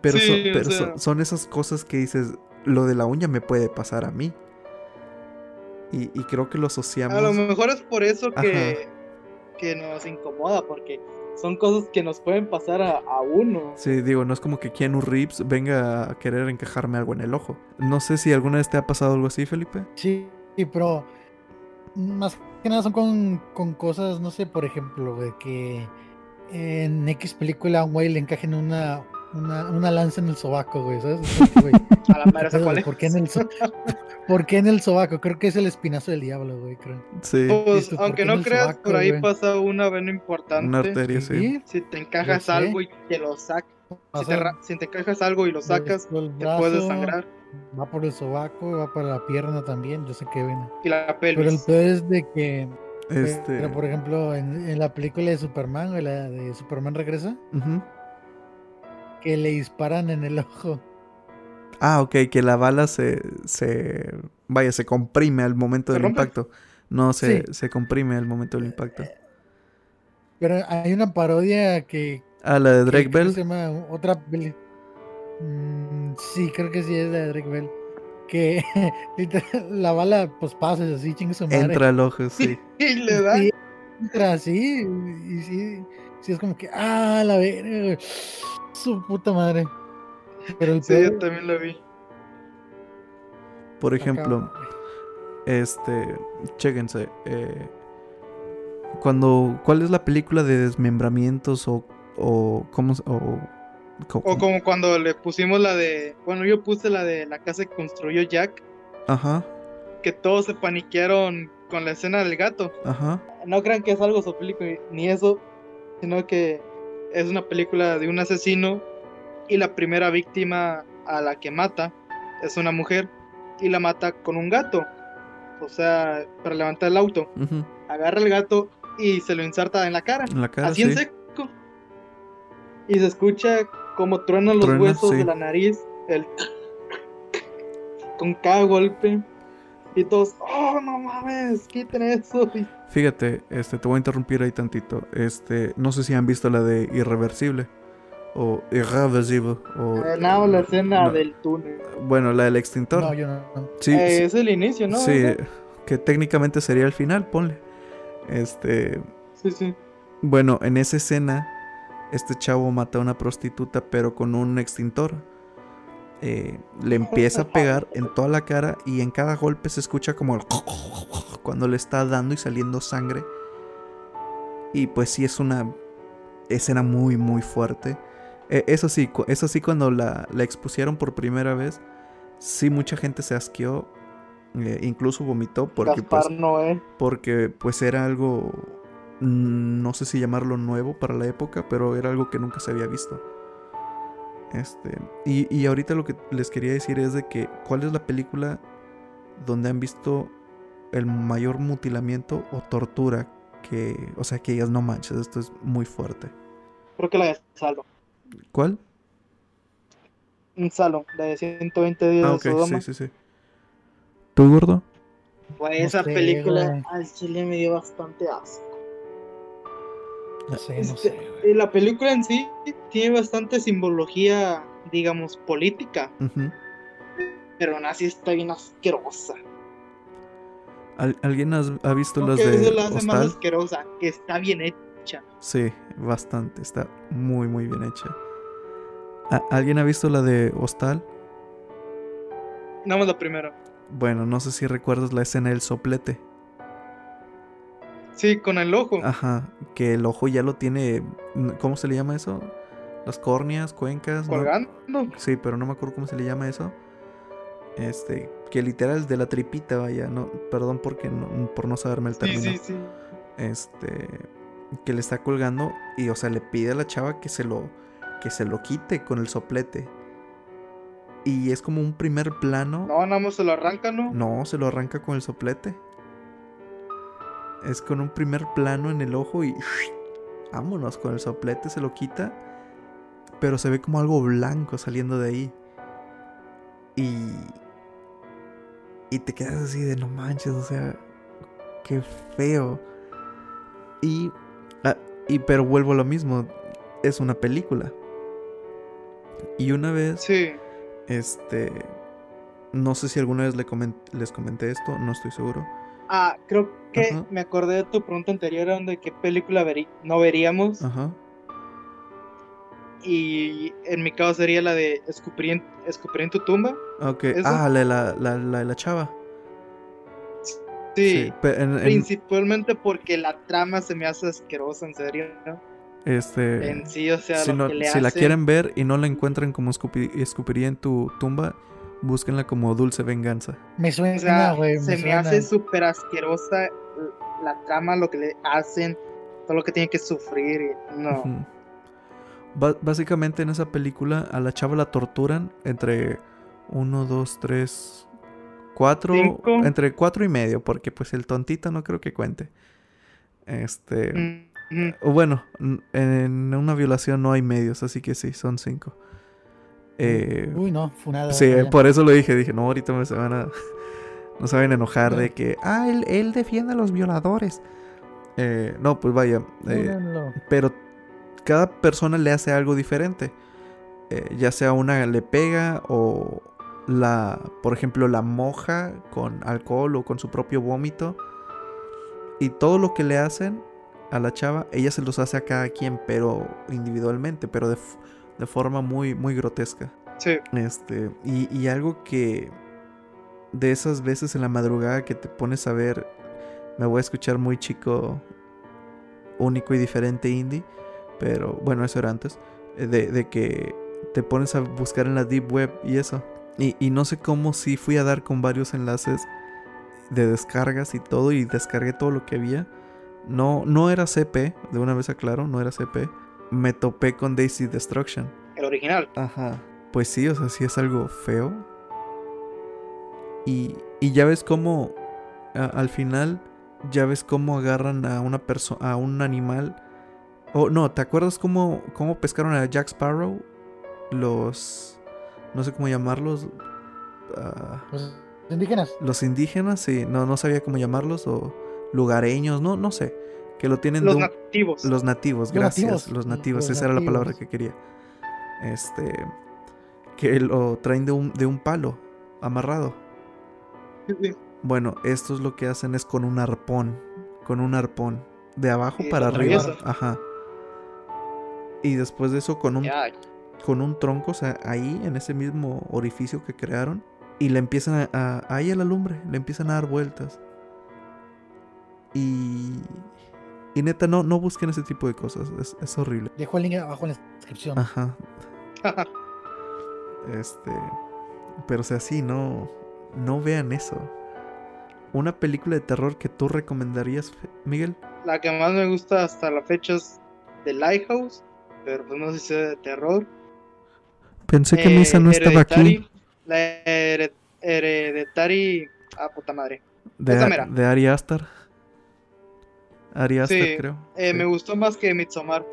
Pero,
Sí,
son, pero
sea.
son, son esas cosas que dices, lo de la uña me puede pasar a mí. Y, y creo que lo asociamos.
A lo mejor es por eso que, que nos incomoda, porque son cosas que nos pueden pasar a, a uno.
Sí, digo, no es como que Keanu Reeves venga a querer encajarme algo en el ojo. No sé si alguna vez te ha pasado algo así, Felipe.
Sí, sí, pero más que nada son con, con cosas, no sé, por ejemplo, de que en X película a un güey le encajen una, una, una lanza en el sobaco, güey, ¿sabes? Güey,
A la madre, ¿esa
¿qué pedo,
cuál es?
¿Por qué en el so- ¿Por qué en el sobaco? Creo que es el espinazo del diablo, güey, creo.
Sí,
Pues,
Esto, ¿por
aunque no creas,
sobaco,
por ahí
güey?
pasa una vena importante.
una arteria, sí.
Sí,
Si te encajas algo y te lo sacas, si te, si te encajas algo y lo sacas,
el
te puedes
brazo,
sangrar.
Va por el sobaco, va para la pierna también, yo sé que viene.
Y la
Pero el
pelvis.
peor es de que,
Este.
pero por ejemplo, en, en la película de Superman, o la de Superman Regresa,
ujú.
Que le disparan en el ojo.
Ah, ok, que la bala se, se. Vaya, se comprime al momento
¿Se
del
rompe?
impacto. No, se,
Sí.
se comprime al momento del impacto.
Pero hay una parodia que.
Ah, la de Drake
que
Bell.
Se llama otra. Mm, sí, creo que sí es la de Drake Bell. Que literal, la bala, pues pasa así, chingue su madre.
Entra al ojo, sí.
Y le da.
Y entra así, y sí, sí es como que, ah, la verga. Su puta madre. Pero el
Sí, yo también lo vi.
Por ejemplo, este, chéquense, eh, cuando, ¿cuál es la película de desmembramientos o, o cómo, se- o,
O como cuando le pusimos la de. Bueno, yo puse la de la casa que construyó Jack.
ajá,
Que todos se paniquearon con la escena del gato.
ajá,
No crean que es algo zoofílico ni eso. Sino que es una película de un asesino. Y la primera víctima a la que mata es una mujer. Y la mata con un gato. O sea, para levantar el auto. Agarra el gato y se lo inserta en la cara.
en la cara,
así
sí,
en seco. Y se escucha como truenan los
Truena,
huesos
sí.
de la nariz, el con cada golpe. Y todos, oh no mames, quiten eso.
Fíjate, este, te voy a interrumpir ahí tantito, este, no sé si han visto la de Irreversible, o Irreversible, o...
Eh, no, la escena
no.
del túnel.
Bueno, la del extintor.
No, yo no. no.
Sí,
Eh,
sí,
es el inicio, ¿no?
sí, que técnicamente sería el final, ponle. Este,
sí, sí.
bueno, en esa escena, este chavo mata a una prostituta, pero con un extintor. Eh, le empieza a pegar en toda la cara y en cada golpe se escucha como el cuando le está dando y saliendo sangre. Y pues sí es una escena muy muy fuerte. Eh, eso sí, eso sí cuando la, la expusieron por primera vez, sí mucha gente se asqueó, eh, incluso vomitó porque pues,
Noé.
porque pues era algo mm, no sé si llamarlo nuevo para la época, pero era algo que nunca se había visto. Este, y, y ahorita lo que les quería decir es de que cuál es la película donde han visto el mayor mutilamiento o tortura que, o sea, que ellas no manches, esto es muy fuerte.
Creo que la de Salo.
¿Cuál?
Un Salo, la de 120 días
Ah,
de
ok,
Sodoma.
sí, sí, sí. ¿Tú, gordo?
No
esa
sé,
película
güey.
al chile me dio bastante asco.
No sé, no
Este,
sé. güey.
Y la película en sí tiene bastante simbología, digamos, política, pero aún así está bien asquerosa.
¿Al- ¿Alguien has- ha visto
Lo
las
que
de
la hace más asquerosa, que está bien hecha.
Sí, bastante. Está muy, muy bien hecha. ¿A- ¿Alguien ha visto la de Hostal?
Nada más la primera.
Bueno, no sé si recuerdas la escena del soplete.
Sí, con el ojo.
Ajá, que el ojo ya lo tiene. ¿Cómo se le llama eso? Las córneas, cuencas. ¿no?
colgando.
Sí, pero no me acuerdo cómo se le llama eso. Este, que literal de la tripita, vaya, no, perdón porque no- por no saberme el
Sí,
término.
sí, sí.
este que le está colgando y o sea le pide a la chava que se lo que se lo quite con el soplete y es como un primer plano
No, nada más se lo arranca, ¿no?
no se lo arranca con el soplete es con un primer plano en el ojo y vámonos con el soplete se lo quita pero se ve como algo blanco saliendo de ahí y y te quedas así de no manches o sea qué feo y, ah, y pero vuelvo a lo mismo, es una película. Y una vez,
Sí.
este, no sé si alguna vez le comen- les comenté esto, no estoy seguro.
Ah, creo que
Ajá.
me acordé de tu pregunta anterior, de qué película no veríamos.
Ajá.
Y en mi caso sería la de Escupir en, Escupir en tu tumba.
Ok.
¿Eso?
Ah, la, de la, la, la de la chava.
Sí.
pe- en- en-
Principalmente porque la trama se me hace asquerosa, en serio.
este,
En sí, o sea,
si,
lo
no-
que le
si la quieren ver y no la encuentran como escupi- escupiría en tu tumba, búsquenla como Dulce Venganza.
Me
O
suena,
sea,
güey.
se me hace súper asquerosa la trama, lo que le hacen, todo lo que tiene que sufrir. y- no.
Básicamente en esa película a la chava la torturan entre uno, dos, tres, cuatro,
Cinco.
entre cuatro y medio, porque pues el tontito no creo que cuente. Este,
Mm,
o bueno, en una violación no hay medios, así que sí, son cinco. Eh,
Uy, no, funada.
sí, por eso lo dije, dije, no, ahorita me se van a, no se van a enojar de que, ah, él, él defiende a los violadores. Eh, no, pues vaya, eh, pero cada persona le hace algo diferente. Eh, ya sea una le pega o la, por ejemplo, la moja con alcohol o con su propio vómito. Y todo lo que le hacen a la chava, ella se los hace a cada quien, pero individualmente, pero de, de forma muy, muy grotesca.
Sí,
Este, y, y algo que de esas veces en la madrugada que te pones a ver, me voy a escuchar muy chico, único y diferente indie, pero bueno, eso era antes, eh, de, de que te pones a buscar en la deep web y eso. Y, y no sé cómo si fui a dar con varios enlaces de descargas y todo y descargué todo lo que había. No, no era CP, de una vez aclaro, no era CP. Me topé con Daisy Destruction.
el original.
Ajá. Pues sí, o sea, sí es algo feo. Y, y ya ves cómo a- al final, ya ves cómo agarran a una persona, a un animal. Oh, no, ¿te acuerdas cómo, cómo pescaron a Jack Sparrow? Los... No sé cómo llamarlos. ah,
Los indígenas.
los indígenas, sí, no, no sabía cómo llamarlos. O lugareños, no, no sé. Que lo tienen
Los
de un-
nativos.
los nativos,
Los
gracias.
nativos,
Los nativos,
los
esa era la palabra que quería. Este. Que lo traen de un, de un palo amarrado.
Sí, sí.
Bueno, estos lo que hacen es con un arpón. Con un arpón. De abajo para arriba. Ajá. Y después de eso con un, con un tronco, o sea, ahí en ese mismo orificio que crearon. Y le empiezan a, a- ahí a la lumbre, le empiezan a dar vueltas. Y. Y neta, no, no busquen ese tipo de cosas. Es, es horrible.
Dejo el link abajo en la descripción.
Ajá. Este. Pero o sea, sí, no. No vean eso. Una película de terror que tú recomendarías, Miguel.
La que más me gusta hasta la fecha es The Lighthouse, pero pues no sé si sea de terror.
Pensé que
Eh,
Misa no estaba aquí.
La Hered- Hereditary. Ah, puta madre.
De,
esa mera.
de Ari Aster. Ari Aster,
Sí,
creo.
Eh,
Sí.
Me gustó más que Midsommar.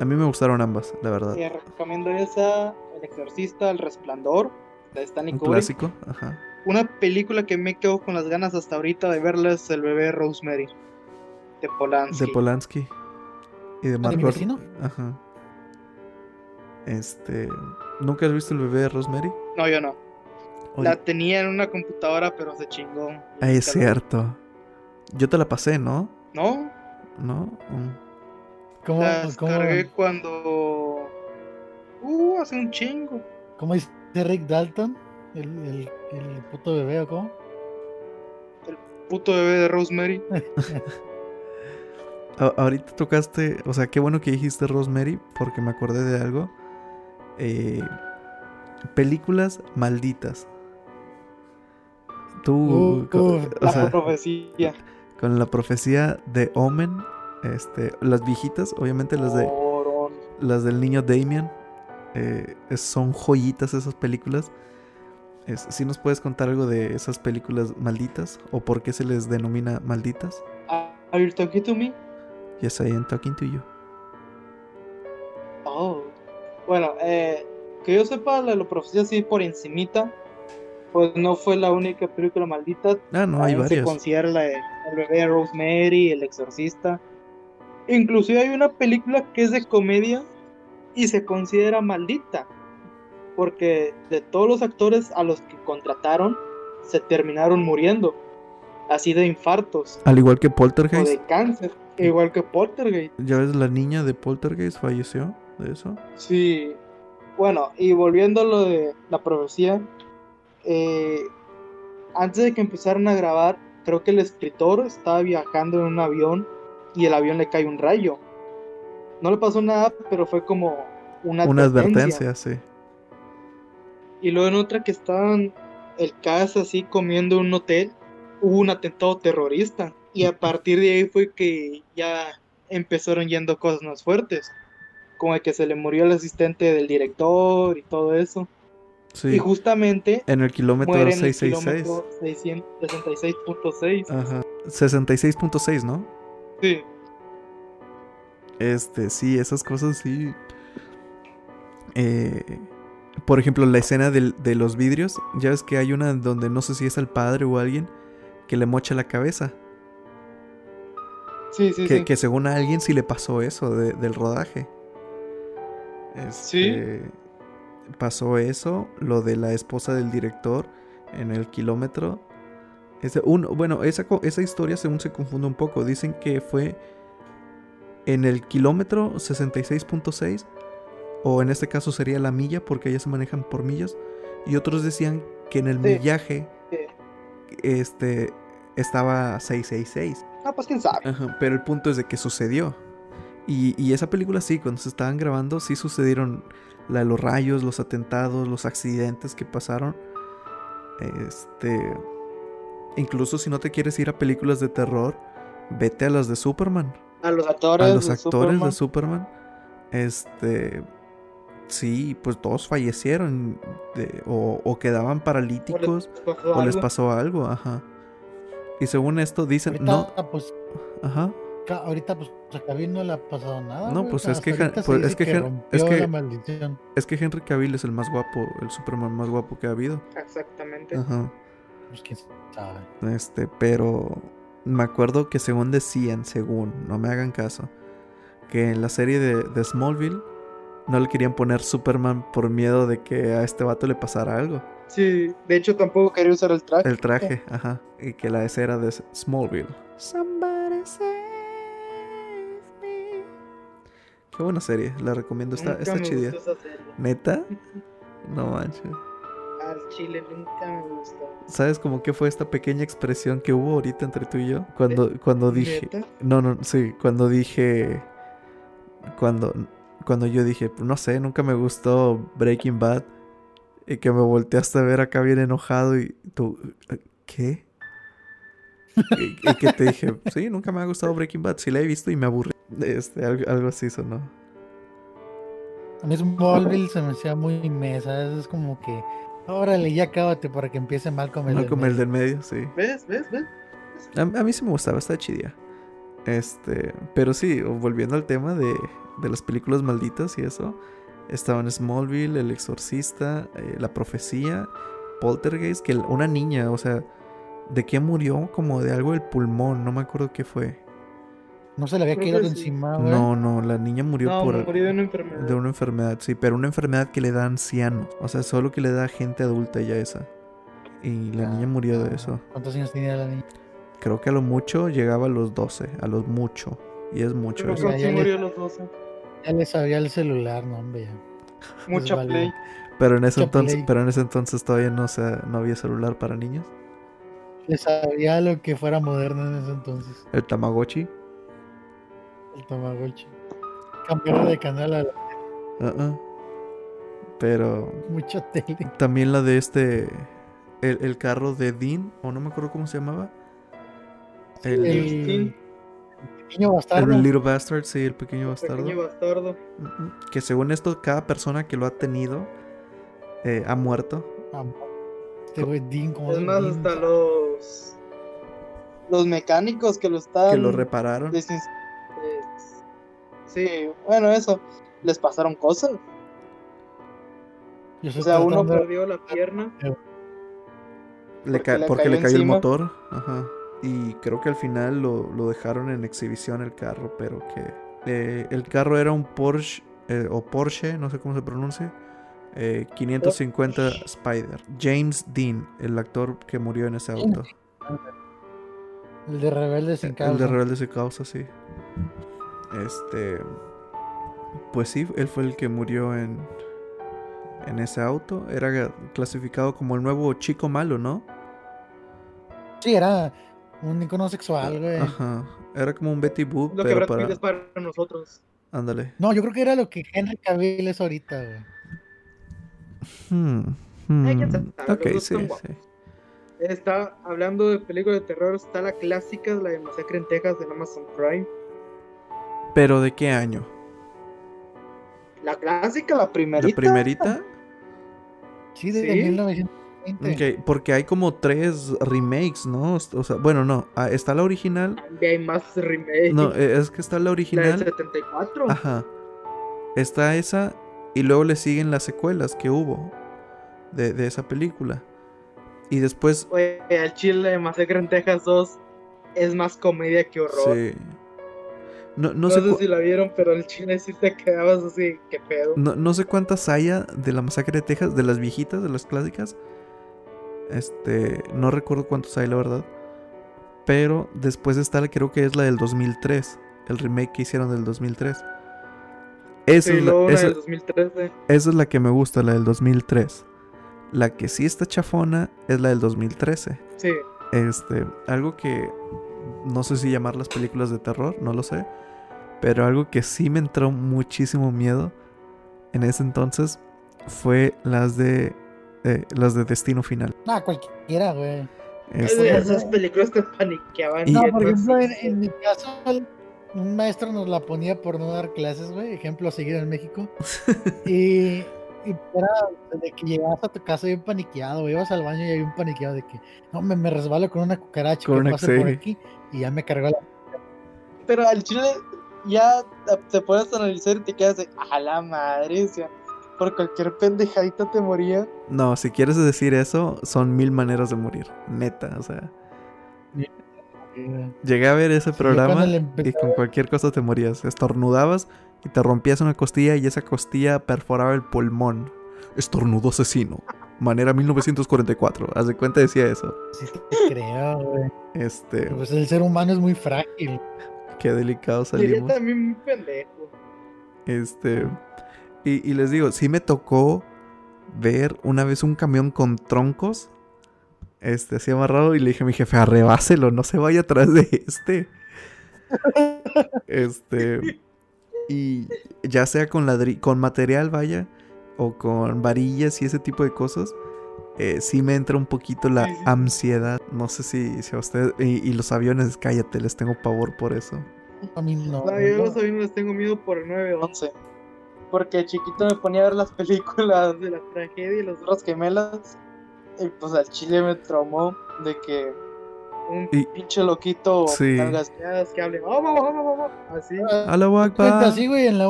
A mí me gustaron ambas, la verdad.
Eh, recomiendo esa, El Exorcista, El Resplandor, de Stanley Kubrick.
clásico. Ajá.
Una película que me quedo con las ganas hasta ahorita de verla es El bebé Rosemary, de Polanski.
De Polanski. Y de
¿Ah, de mi
Margot.
vecino?
Ajá. Este. ¿Nunca has visto el bebé de Rosemary?
no, yo no.
Oye,
La tenía en una computadora, pero se chingó.
ah, es cierto. Yo te la pasé, ¿no?
¿No?
¿No? Mm.
¿Cómo,
La
cómo,
descargué cuando... Uh, hace un chingo.
cómo dice Rick Dalton? El, el, el puto bebé o cómo?
Puto bebé de Rosemary.
Ahorita tocaste, o sea, qué bueno que dijiste Rosemary, porque me acordé de algo. Eh, películas malditas. Tú,
Uh,
co-
uh,
o
La
sea,
profecía.
con la profecía de Omen, este, las viejitas, obviamente las de
Morón.
las del niño Damien, eh, son joyitas esas películas. Es, ¿Sí nos puedes contar algo de esas películas malditas o por qué se les denomina malditas?
Are you talking to me?
Yes, I am talking to you.
Oh. Bueno, eh, que yo sepa, la, la profecía así por encimita, pues no fue la única película maldita.
Ah, no, hay
También Se
varias.
considera la de El bebé de Rosemary, El exorcista. Inclusive hay una película que es de comedia y se considera maldita. Porque de todos los actores a los que contrataron, se terminaron muriendo. Así de infartos
Al igual que
o
Poltergeist.
de cáncer. Igual que Poltergeist.
Ya ves, la niña de Poltergeist falleció de eso.
Sí. Bueno, y volviendo a lo de la profecía, eh, antes de que empezaran a grabar, creo que el escritor estaba viajando en un avión y el avión le cae un rayo. No le pasó nada, pero fue como una,
Una
advertencia.
advertencia, sí.
Y luego en otra que estaban el casa así comiendo en un hotel, hubo un atentado terrorista. Y a partir de ahí fue que ya empezaron yendo cosas más fuertes. Como el que se le murió el asistente del director y todo eso.
Sí.
Y justamente
En el kilómetro
muere en el
666.
kilómetro 666.6.
Ajá. 66.6, ¿no?
Sí.
Este, sí, esas cosas sí. Eh, por ejemplo, la escena del- de los vidrios. Ya ves que hay una donde no sé si es el padre o alguien que le mocha la cabeza.
Sí, sí,
que,
sí.
que según a alguien sí le pasó eso de- del rodaje. Este, Pasó eso, lo de la esposa del director en el kilómetro. Ese- un- bueno, esa, esa historia según se confunde un poco. Dicen que fue en el kilómetro 66.6, o en este caso sería la milla, porque ellas se manejan por millas. Y otros decían que en el
Sí.
millaje
Sí.
este, estaba 666.
Ah, pues quién sabe.
Ajá, pero el punto es de que sucedió. Y, y esa película sí, cuando se estaban grabando, sí sucedieron la los rayos, los atentados, los accidentes que pasaron. Este. Incluso si no te quieres ir a películas de terror, vete a las de Superman.
A los actores.
A los
de
actores
Superman.
de Superman. Este. Sí, pues todos fallecieron. de- o, o
les
paralíticos.
pasó
O les pasó algo, ajá. Y según esto dicen,
Ahorita,
no,
pues,
ajá.
ca- ahorita, pues, a Kevin no le ha pasado nada.
No, pues, es que pues, es que
rompió
es que-. Es que Henry Cavill es el más guapo, el Superman más guapo que ha habido.
Exactamente.
Ajá.
Pues quién sabe.
Este, pero me acuerdo que según decían, según, no me hagan caso, que en la serie de, de Smallville no le querían poner Superman por miedo de que a este vato le pasara algo.
Sí, de hecho tampoco quería usar el traje.
El traje, ajá. Y que la escena de Smallville. Somebody save me. Qué buena serie, la recomiendo, está,
Nunca
está
me
chida.
gustó esa serie.
¿Neta? No manches.
Al chile nunca me gustó.
¿Sabes cómo que fue esta pequeña expresión que hubo ahorita entre tú y yo? Cuando, cuando dije.
¿Neta?
No, no, sí, cuando dije. Cuando, cuando yo dije, no sé, nunca me gustó Breaking Bad. Y que me volteaste a ver acá bien enojado y tú, ¿qué? y, y que te dije, sí, nunca me ha gustado Breaking Bad. Sí la he visto y me aburrí. Este, algo, algo así sonó.
A mí Smallville se me hacía muy mesa. Es como que, órale, ya cábate para que empiece mal con el.
No
del
el
medio.
del medio, sí.
¿Ves? ¿Ves? ¿Ves?
A, a mí sí me gustaba, está chidía. Este, pero sí, volviendo al tema de, de las películas malditas y eso, estaban Smallville, El Exorcista, eh, La Profecía, Poltergeist, que el- una niña, o sea, ¿de qué murió? Como de algo del pulmón, no me acuerdo qué fue.
No se le había
Creo
caído
que
de
sí.
encima, güey.
No, no, la niña murió
No,
por
murió de una enfermedad.
de una enfermedad, sí, pero una enfermedad que le da a ancianos, o sea, solo que le da a gente adulta ya esa. Y la niña murió de eso.
¿Cuántos años tenía la niña?
Creo que a lo mucho llegaba a los 12, a lo mucho. Y es mucho
Creo
eso.
que sí murió a los 12.
Ya le sabía el celular, no, hombre. ya.
Mucha
valió.
play.
Pero en ese
Mucha
entonces,
play.
pero en ese entonces todavía no se, no había celular para niños.
Le sabía lo que fuera moderno en ese entonces.
El Tamagotchi.
El Tamagotchi. Cambiar de canal a la-
ah, ah. Pero
mucha tele.
también la de este. El, el carro de Dean, o no me acuerdo cómo se llamaba. El,
El. Pequeño bastardo.
el Little Bastard, sí, el pequeño bastardo.
Pequeño bastardo.
Mm, mm. Que según esto, cada persona que lo ha tenido eh, ha muerto.
Ah, Este güey, Dean, como
Es más,
Dean.
hasta los. Los mecánicos que lo están.
Que lo repararon.
desin- eh, Sí, bueno, eso. Les pasaron cosas.
Yo
O sea, uno perdió la pierna.
Le
porque
ca-
le
porque
cayó
le cayó el motor. Ajá. Y creo que al final lo, lo dejaron en exhibición el carro, pero que eh, el carro era un Porsche eh, o Porsche, no sé cómo se pronuncia. eh, 550 Spider. James Dean, el actor que murió en ese auto.
El de Rebelde sin
El
causa.
de Rebelde sin causa, sí. Este. Pues sí, él fue el que murió en. En ese auto. Era clasificado como el nuevo chico malo, ¿no?
Sí, era un icono sexual, güey.
Ajá. Era como un Betty Boop,
Lo que
pero
Brad
para.
Pitt es para nosotros.
Ándale.
No, yo creo que era lo que Henry Cavill es ahorita, güey.
Hmm, hmm, Ok, sí, sí.
Está hablando de películas de terror. Está la clásica, la de Masacre en Texas en Amazon Prime.
Pero ¿de qué año?
La clásica, la primerita.
¿La primerita?
Sí, de
Sí.
1920.
Ok, porque hay como tres remakes, ¿no? O sea, bueno, no. ah, Está la original.
También hay más remake.
No, eh, es que está la
la del
original.
74.
Ajá. Está esa y luego le siguen las secuelas que hubo de, de esa película. Y después,
Oye, al chile de Masacre en Texas 2 es más comedia que horror.
sí. No, no
No,
sé,
sé si la vieron, pero el chile sí te quedabas así, qué pedo.
no, no sé cuántas haya de la masacre de Texas, de las viejitas, de las clásicas. Este, no recuerdo cuántos hay, la verdad. Pero después está, creo que es la del 2003. El remake que hicieron del 2003. Esa,
Sí,
es, la,
luego una
esa-
del 2013.
esa es la que me gusta, la del 2003. La que sí está chafona es la del 2013.
Sí.
Este, algo que no sé si llamar las películas de terror, no lo sé. Pero algo que sí me entró muchísimo miedo en ese entonces fue las de eh, las de Destino Final.
No, cualquiera, güey.
Este,
Esas películas te paniqueaban.
Y-
No, por ejemplo, en, mi caso, un maestro nos la ponía por no dar clases, güey. Ejemplo a seguir en México. y, y era de que llegabas a tu casa bien paniqueado, güey. Ibas al baño y había un paniqueado de que, no, me, me resbalo con una cucaracha
Con
que pase por aquí. Y ya me cargó la.
Pero al chile ya te puedes analizar y te quedas de, a la madre, o sea, por cualquier pendejadita te moría.
no, si quieres decir eso, son mil maneras de morir. Neta, o sea. Llegué a ver ese programa y con cualquier cosa te morías. Estornudabas y te rompías una costilla y esa costilla perforaba el pulmón. Estornudo asesino. Manera 1944. Haz de cuenta decía eso.
Sí, te creo, güey.
Este,
Pues el ser humano es muy frágil.
qué delicado salimos.
también muy pendejo.
Este, y, y les digo, sí me tocó ver una vez un camión con troncos. Este, así amarrado. Y le dije a mi jefe, arrebáselo, no se vaya atrás de este. Este. Y ya sea con ladri con material, vaya. O con varillas y ese tipo de cosas. eh, sí me entra un poquito la ansiedad. No sé si, si a usted. Y, y los aviones, cállate, les tengo pavor por eso.
A mí no.
No, yo
no.
los aviones les tengo miedo por el 911. Porque chiquito me ponía a ver las películas de la tragedia y las otras gemelas. Y pues al chile me traumó de que un
Y-
pinche loquito
Sí.
que hable "Oh, oh, oh, oh, oh", así.
Ah,
¡Alá
Cuenta
Akbar!
así, güey, en la.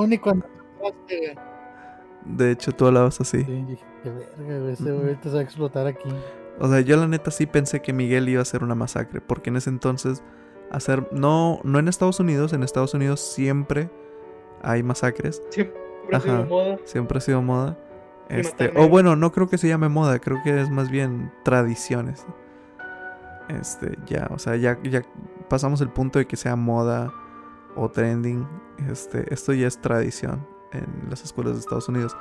Sí,
De hecho, tú hablabas así.
dije, qué verga, güey. Ese güey te va a explotar aquí.
O sea, yo la neta sí pensé que Miguel iba a hacer una masacre, porque en ese entonces hacer no no en Estados Unidos, en Estados Unidos siempre hay masacres,
Siempre ha sido
Ajá.
moda.
siempre ha sido moda. Este, o bueno, no creo que se llame moda, creo que es más bien tradiciones. Este, ya, o sea, ya ya pasamos el punto de que sea moda o trending. Este, esto ya es tradición en las escuelas de Estados Unidos.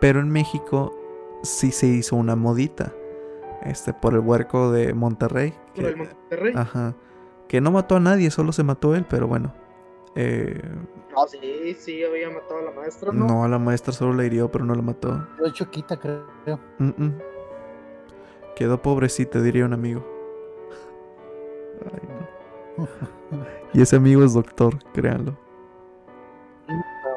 Pero en México sí se hizo una modita. Este, por el huerco de Monterrey.
Por el Monterrey.
Ajá. Que no mató a nadie, solo se mató él, pero bueno. Eh,
No, sí, sí, había matado a la maestra, ¿no?
no, a la maestra solo la hirió, pero no la mató.
Yo choquita, creo.
Mm, mm. Quedó pobrecita, diría un amigo. Ay, no. Y ese amigo es doctor, créanlo.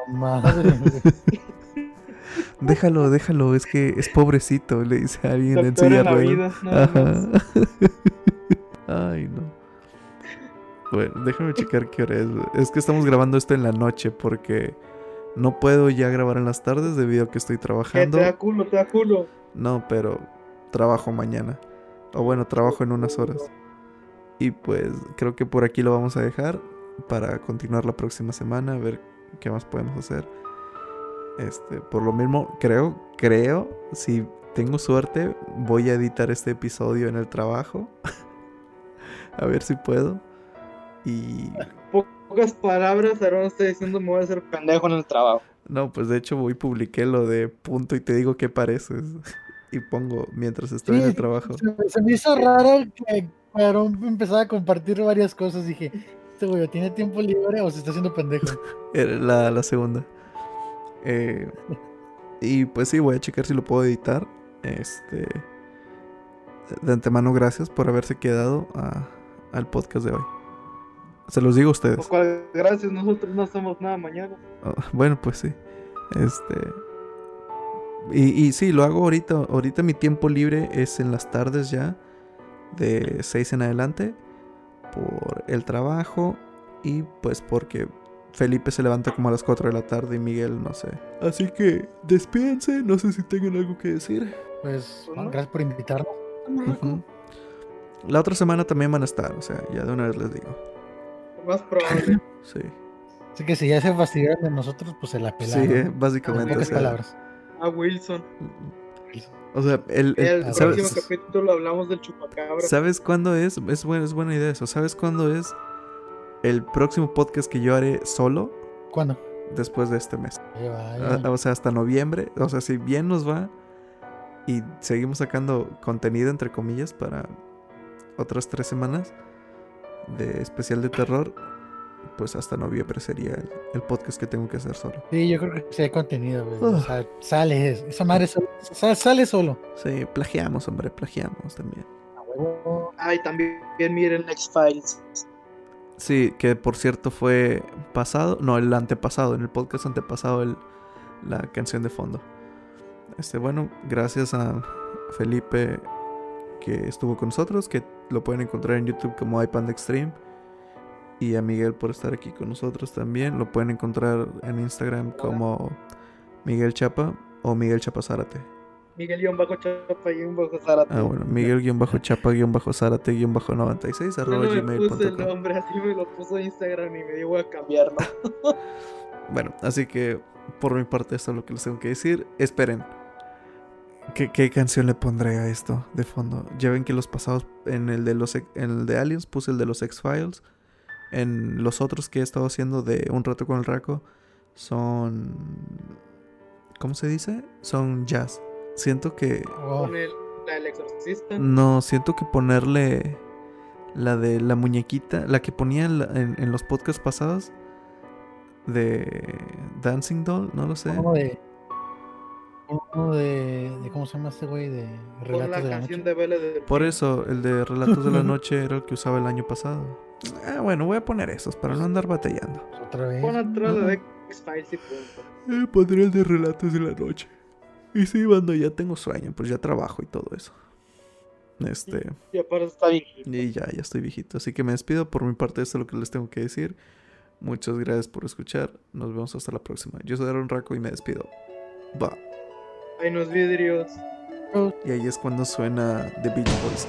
Madre.
Déjalo, déjalo, es que es pobrecito, le dice a alguien en
Doctor
silla
en la vida,
Ajá. Ay, no. Bueno, déjame checar qué hora es. Es que estamos grabando esto en la noche porque no puedo ya grabar en las tardes debido a que estoy
¿Qué?
trabajando.
Te da culo, te da culo.
No, pero trabajo mañana. O bueno, trabajo en unas horas. Y pues creo que por aquí lo vamos a dejar para continuar la próxima semana, a ver qué más podemos hacer. Este, por lo mismo, creo, creo, si tengo suerte, voy a editar este episodio en el trabajo. a ver si puedo. Y
Pocas palabras, Aaron está diciendo me voy a hacer pendejo en el trabajo.
no, pues de hecho voy publiqué lo de punto y te digo qué pareces. y pongo mientras estoy en el trabajo.
Se, se me hizo raro que Aaron empezaba a compartir varias cosas. Dije, este güey, ¿o ¿tiene tiempo libre o se está haciendo pendejo?
Era la, la segunda. Eh, y pues sí, voy a checar si lo puedo editar. Este. De antemano, gracias por haberse quedado a- al podcast de hoy. Se los digo a
Por
ustedes.
cual, gracias, nosotros no hacemos nada mañana.
Oh, bueno, pues sí. Este. Y, y sí, lo hago ahorita. Ahorita mi tiempo libre es en las tardes ya. De 6 en adelante. Por el trabajo. Y pues porque Felipe se levanta como a las 4 de la tarde y Miguel no sé. Así que despídense. No sé si tengan algo que decir.
Pues, bueno, gracias por invitarnos.
La otra semana también van a estar. O sea, ya de una vez les digo.
Más probable.
Sí.
Así que si ya se fastidiaron de nosotros, pues se la
Sí,
pelaron.
eh,
En
básicamente. o
pocas
sea,
palabras.
A Wilson.
O sea, el, el-
El
Ah,
¿sabes,
próximo capítulo hablamos del chupacabra.
¿sabes cuándo es? Es buena, es buena idea eso. ¿Sabes cuándo es el próximo podcast que yo haré solo
¿Cuándo?
después de este mes? Ah, O sea, hasta noviembre. O sea, si bien nos va y seguimos sacando contenido, entre comillas, para otras tres semanas de especial de terror, pues hasta noviembre sería el, el podcast que tengo que hacer solo.
Sí, yo creo que sí hay contenido, güey. O
Ugh.
sea, sale, esa madre solo- sa- sale solo.
Sí, plagiamos, hombre, plagiamos también.
A huevo.
Ay, también miren X-Files.
Sí, que por cierto fue pasado, no, el antepasado, en el podcast antepasado, el, la canción de fondo. Este, bueno, gracias a Felipe que estuvo con nosotros, que lo pueden encontrar en YouTube como iPand Extreme. Y a Miguel por estar aquí con nosotros también. Lo pueden encontrar en Instagram como Miguel Chapa o Miguel Chapa Zárate.
Miguel-Chapa y un bajo Zárate.
Ah, bueno, Miguel-Chapa-Zárate-96
Yo
arroba
no me puse el nombre, así me lo puso Instagram y me dio a cambiarlo.
Bueno, así que por mi parte esto es lo que les tengo que decir. Esperen. ¿Qué, qué canción le pondré a esto de fondo? Ya ven que los pasados, en el de los en el de Aliens puse el de los X-Files. En los otros que he estado haciendo de Un rato con el Raco son... ¿Cómo se dice? Son jazz. Siento que...
Oh,
la del exorcista.
No, siento que ponerle la de la muñequita, la que ponía en, la- en- en los podcasts pasados de Dancing Doll, no lo sé.
uno de. Uno de, de. ¿Cómo se llama este güey? De Relatos
la
de la
canción
Noche.
de Belle de
Por eso, el de Relatos de la Noche era el que usaba el año pasado. Ah, bueno, voy a poner esos para no andar batallando.
Otra vez.
Pon atrás de X-Files y punto.
Eh, pondré el de Relatos de la Noche. Y sí, cuando ya tengo sueño, pues ya trabajo y todo eso. Este.
Y está bien.
Y ya, ya estoy viejito. Así que me despido. Por mi parte, esto es lo que les tengo que decir. Muchas gracias por escuchar. Nos vemos hasta la próxima. Yo soy Aaron Raco y me despido. Va.
Hay unos vidrios.
Y ahí es cuando suena The Beach Boys.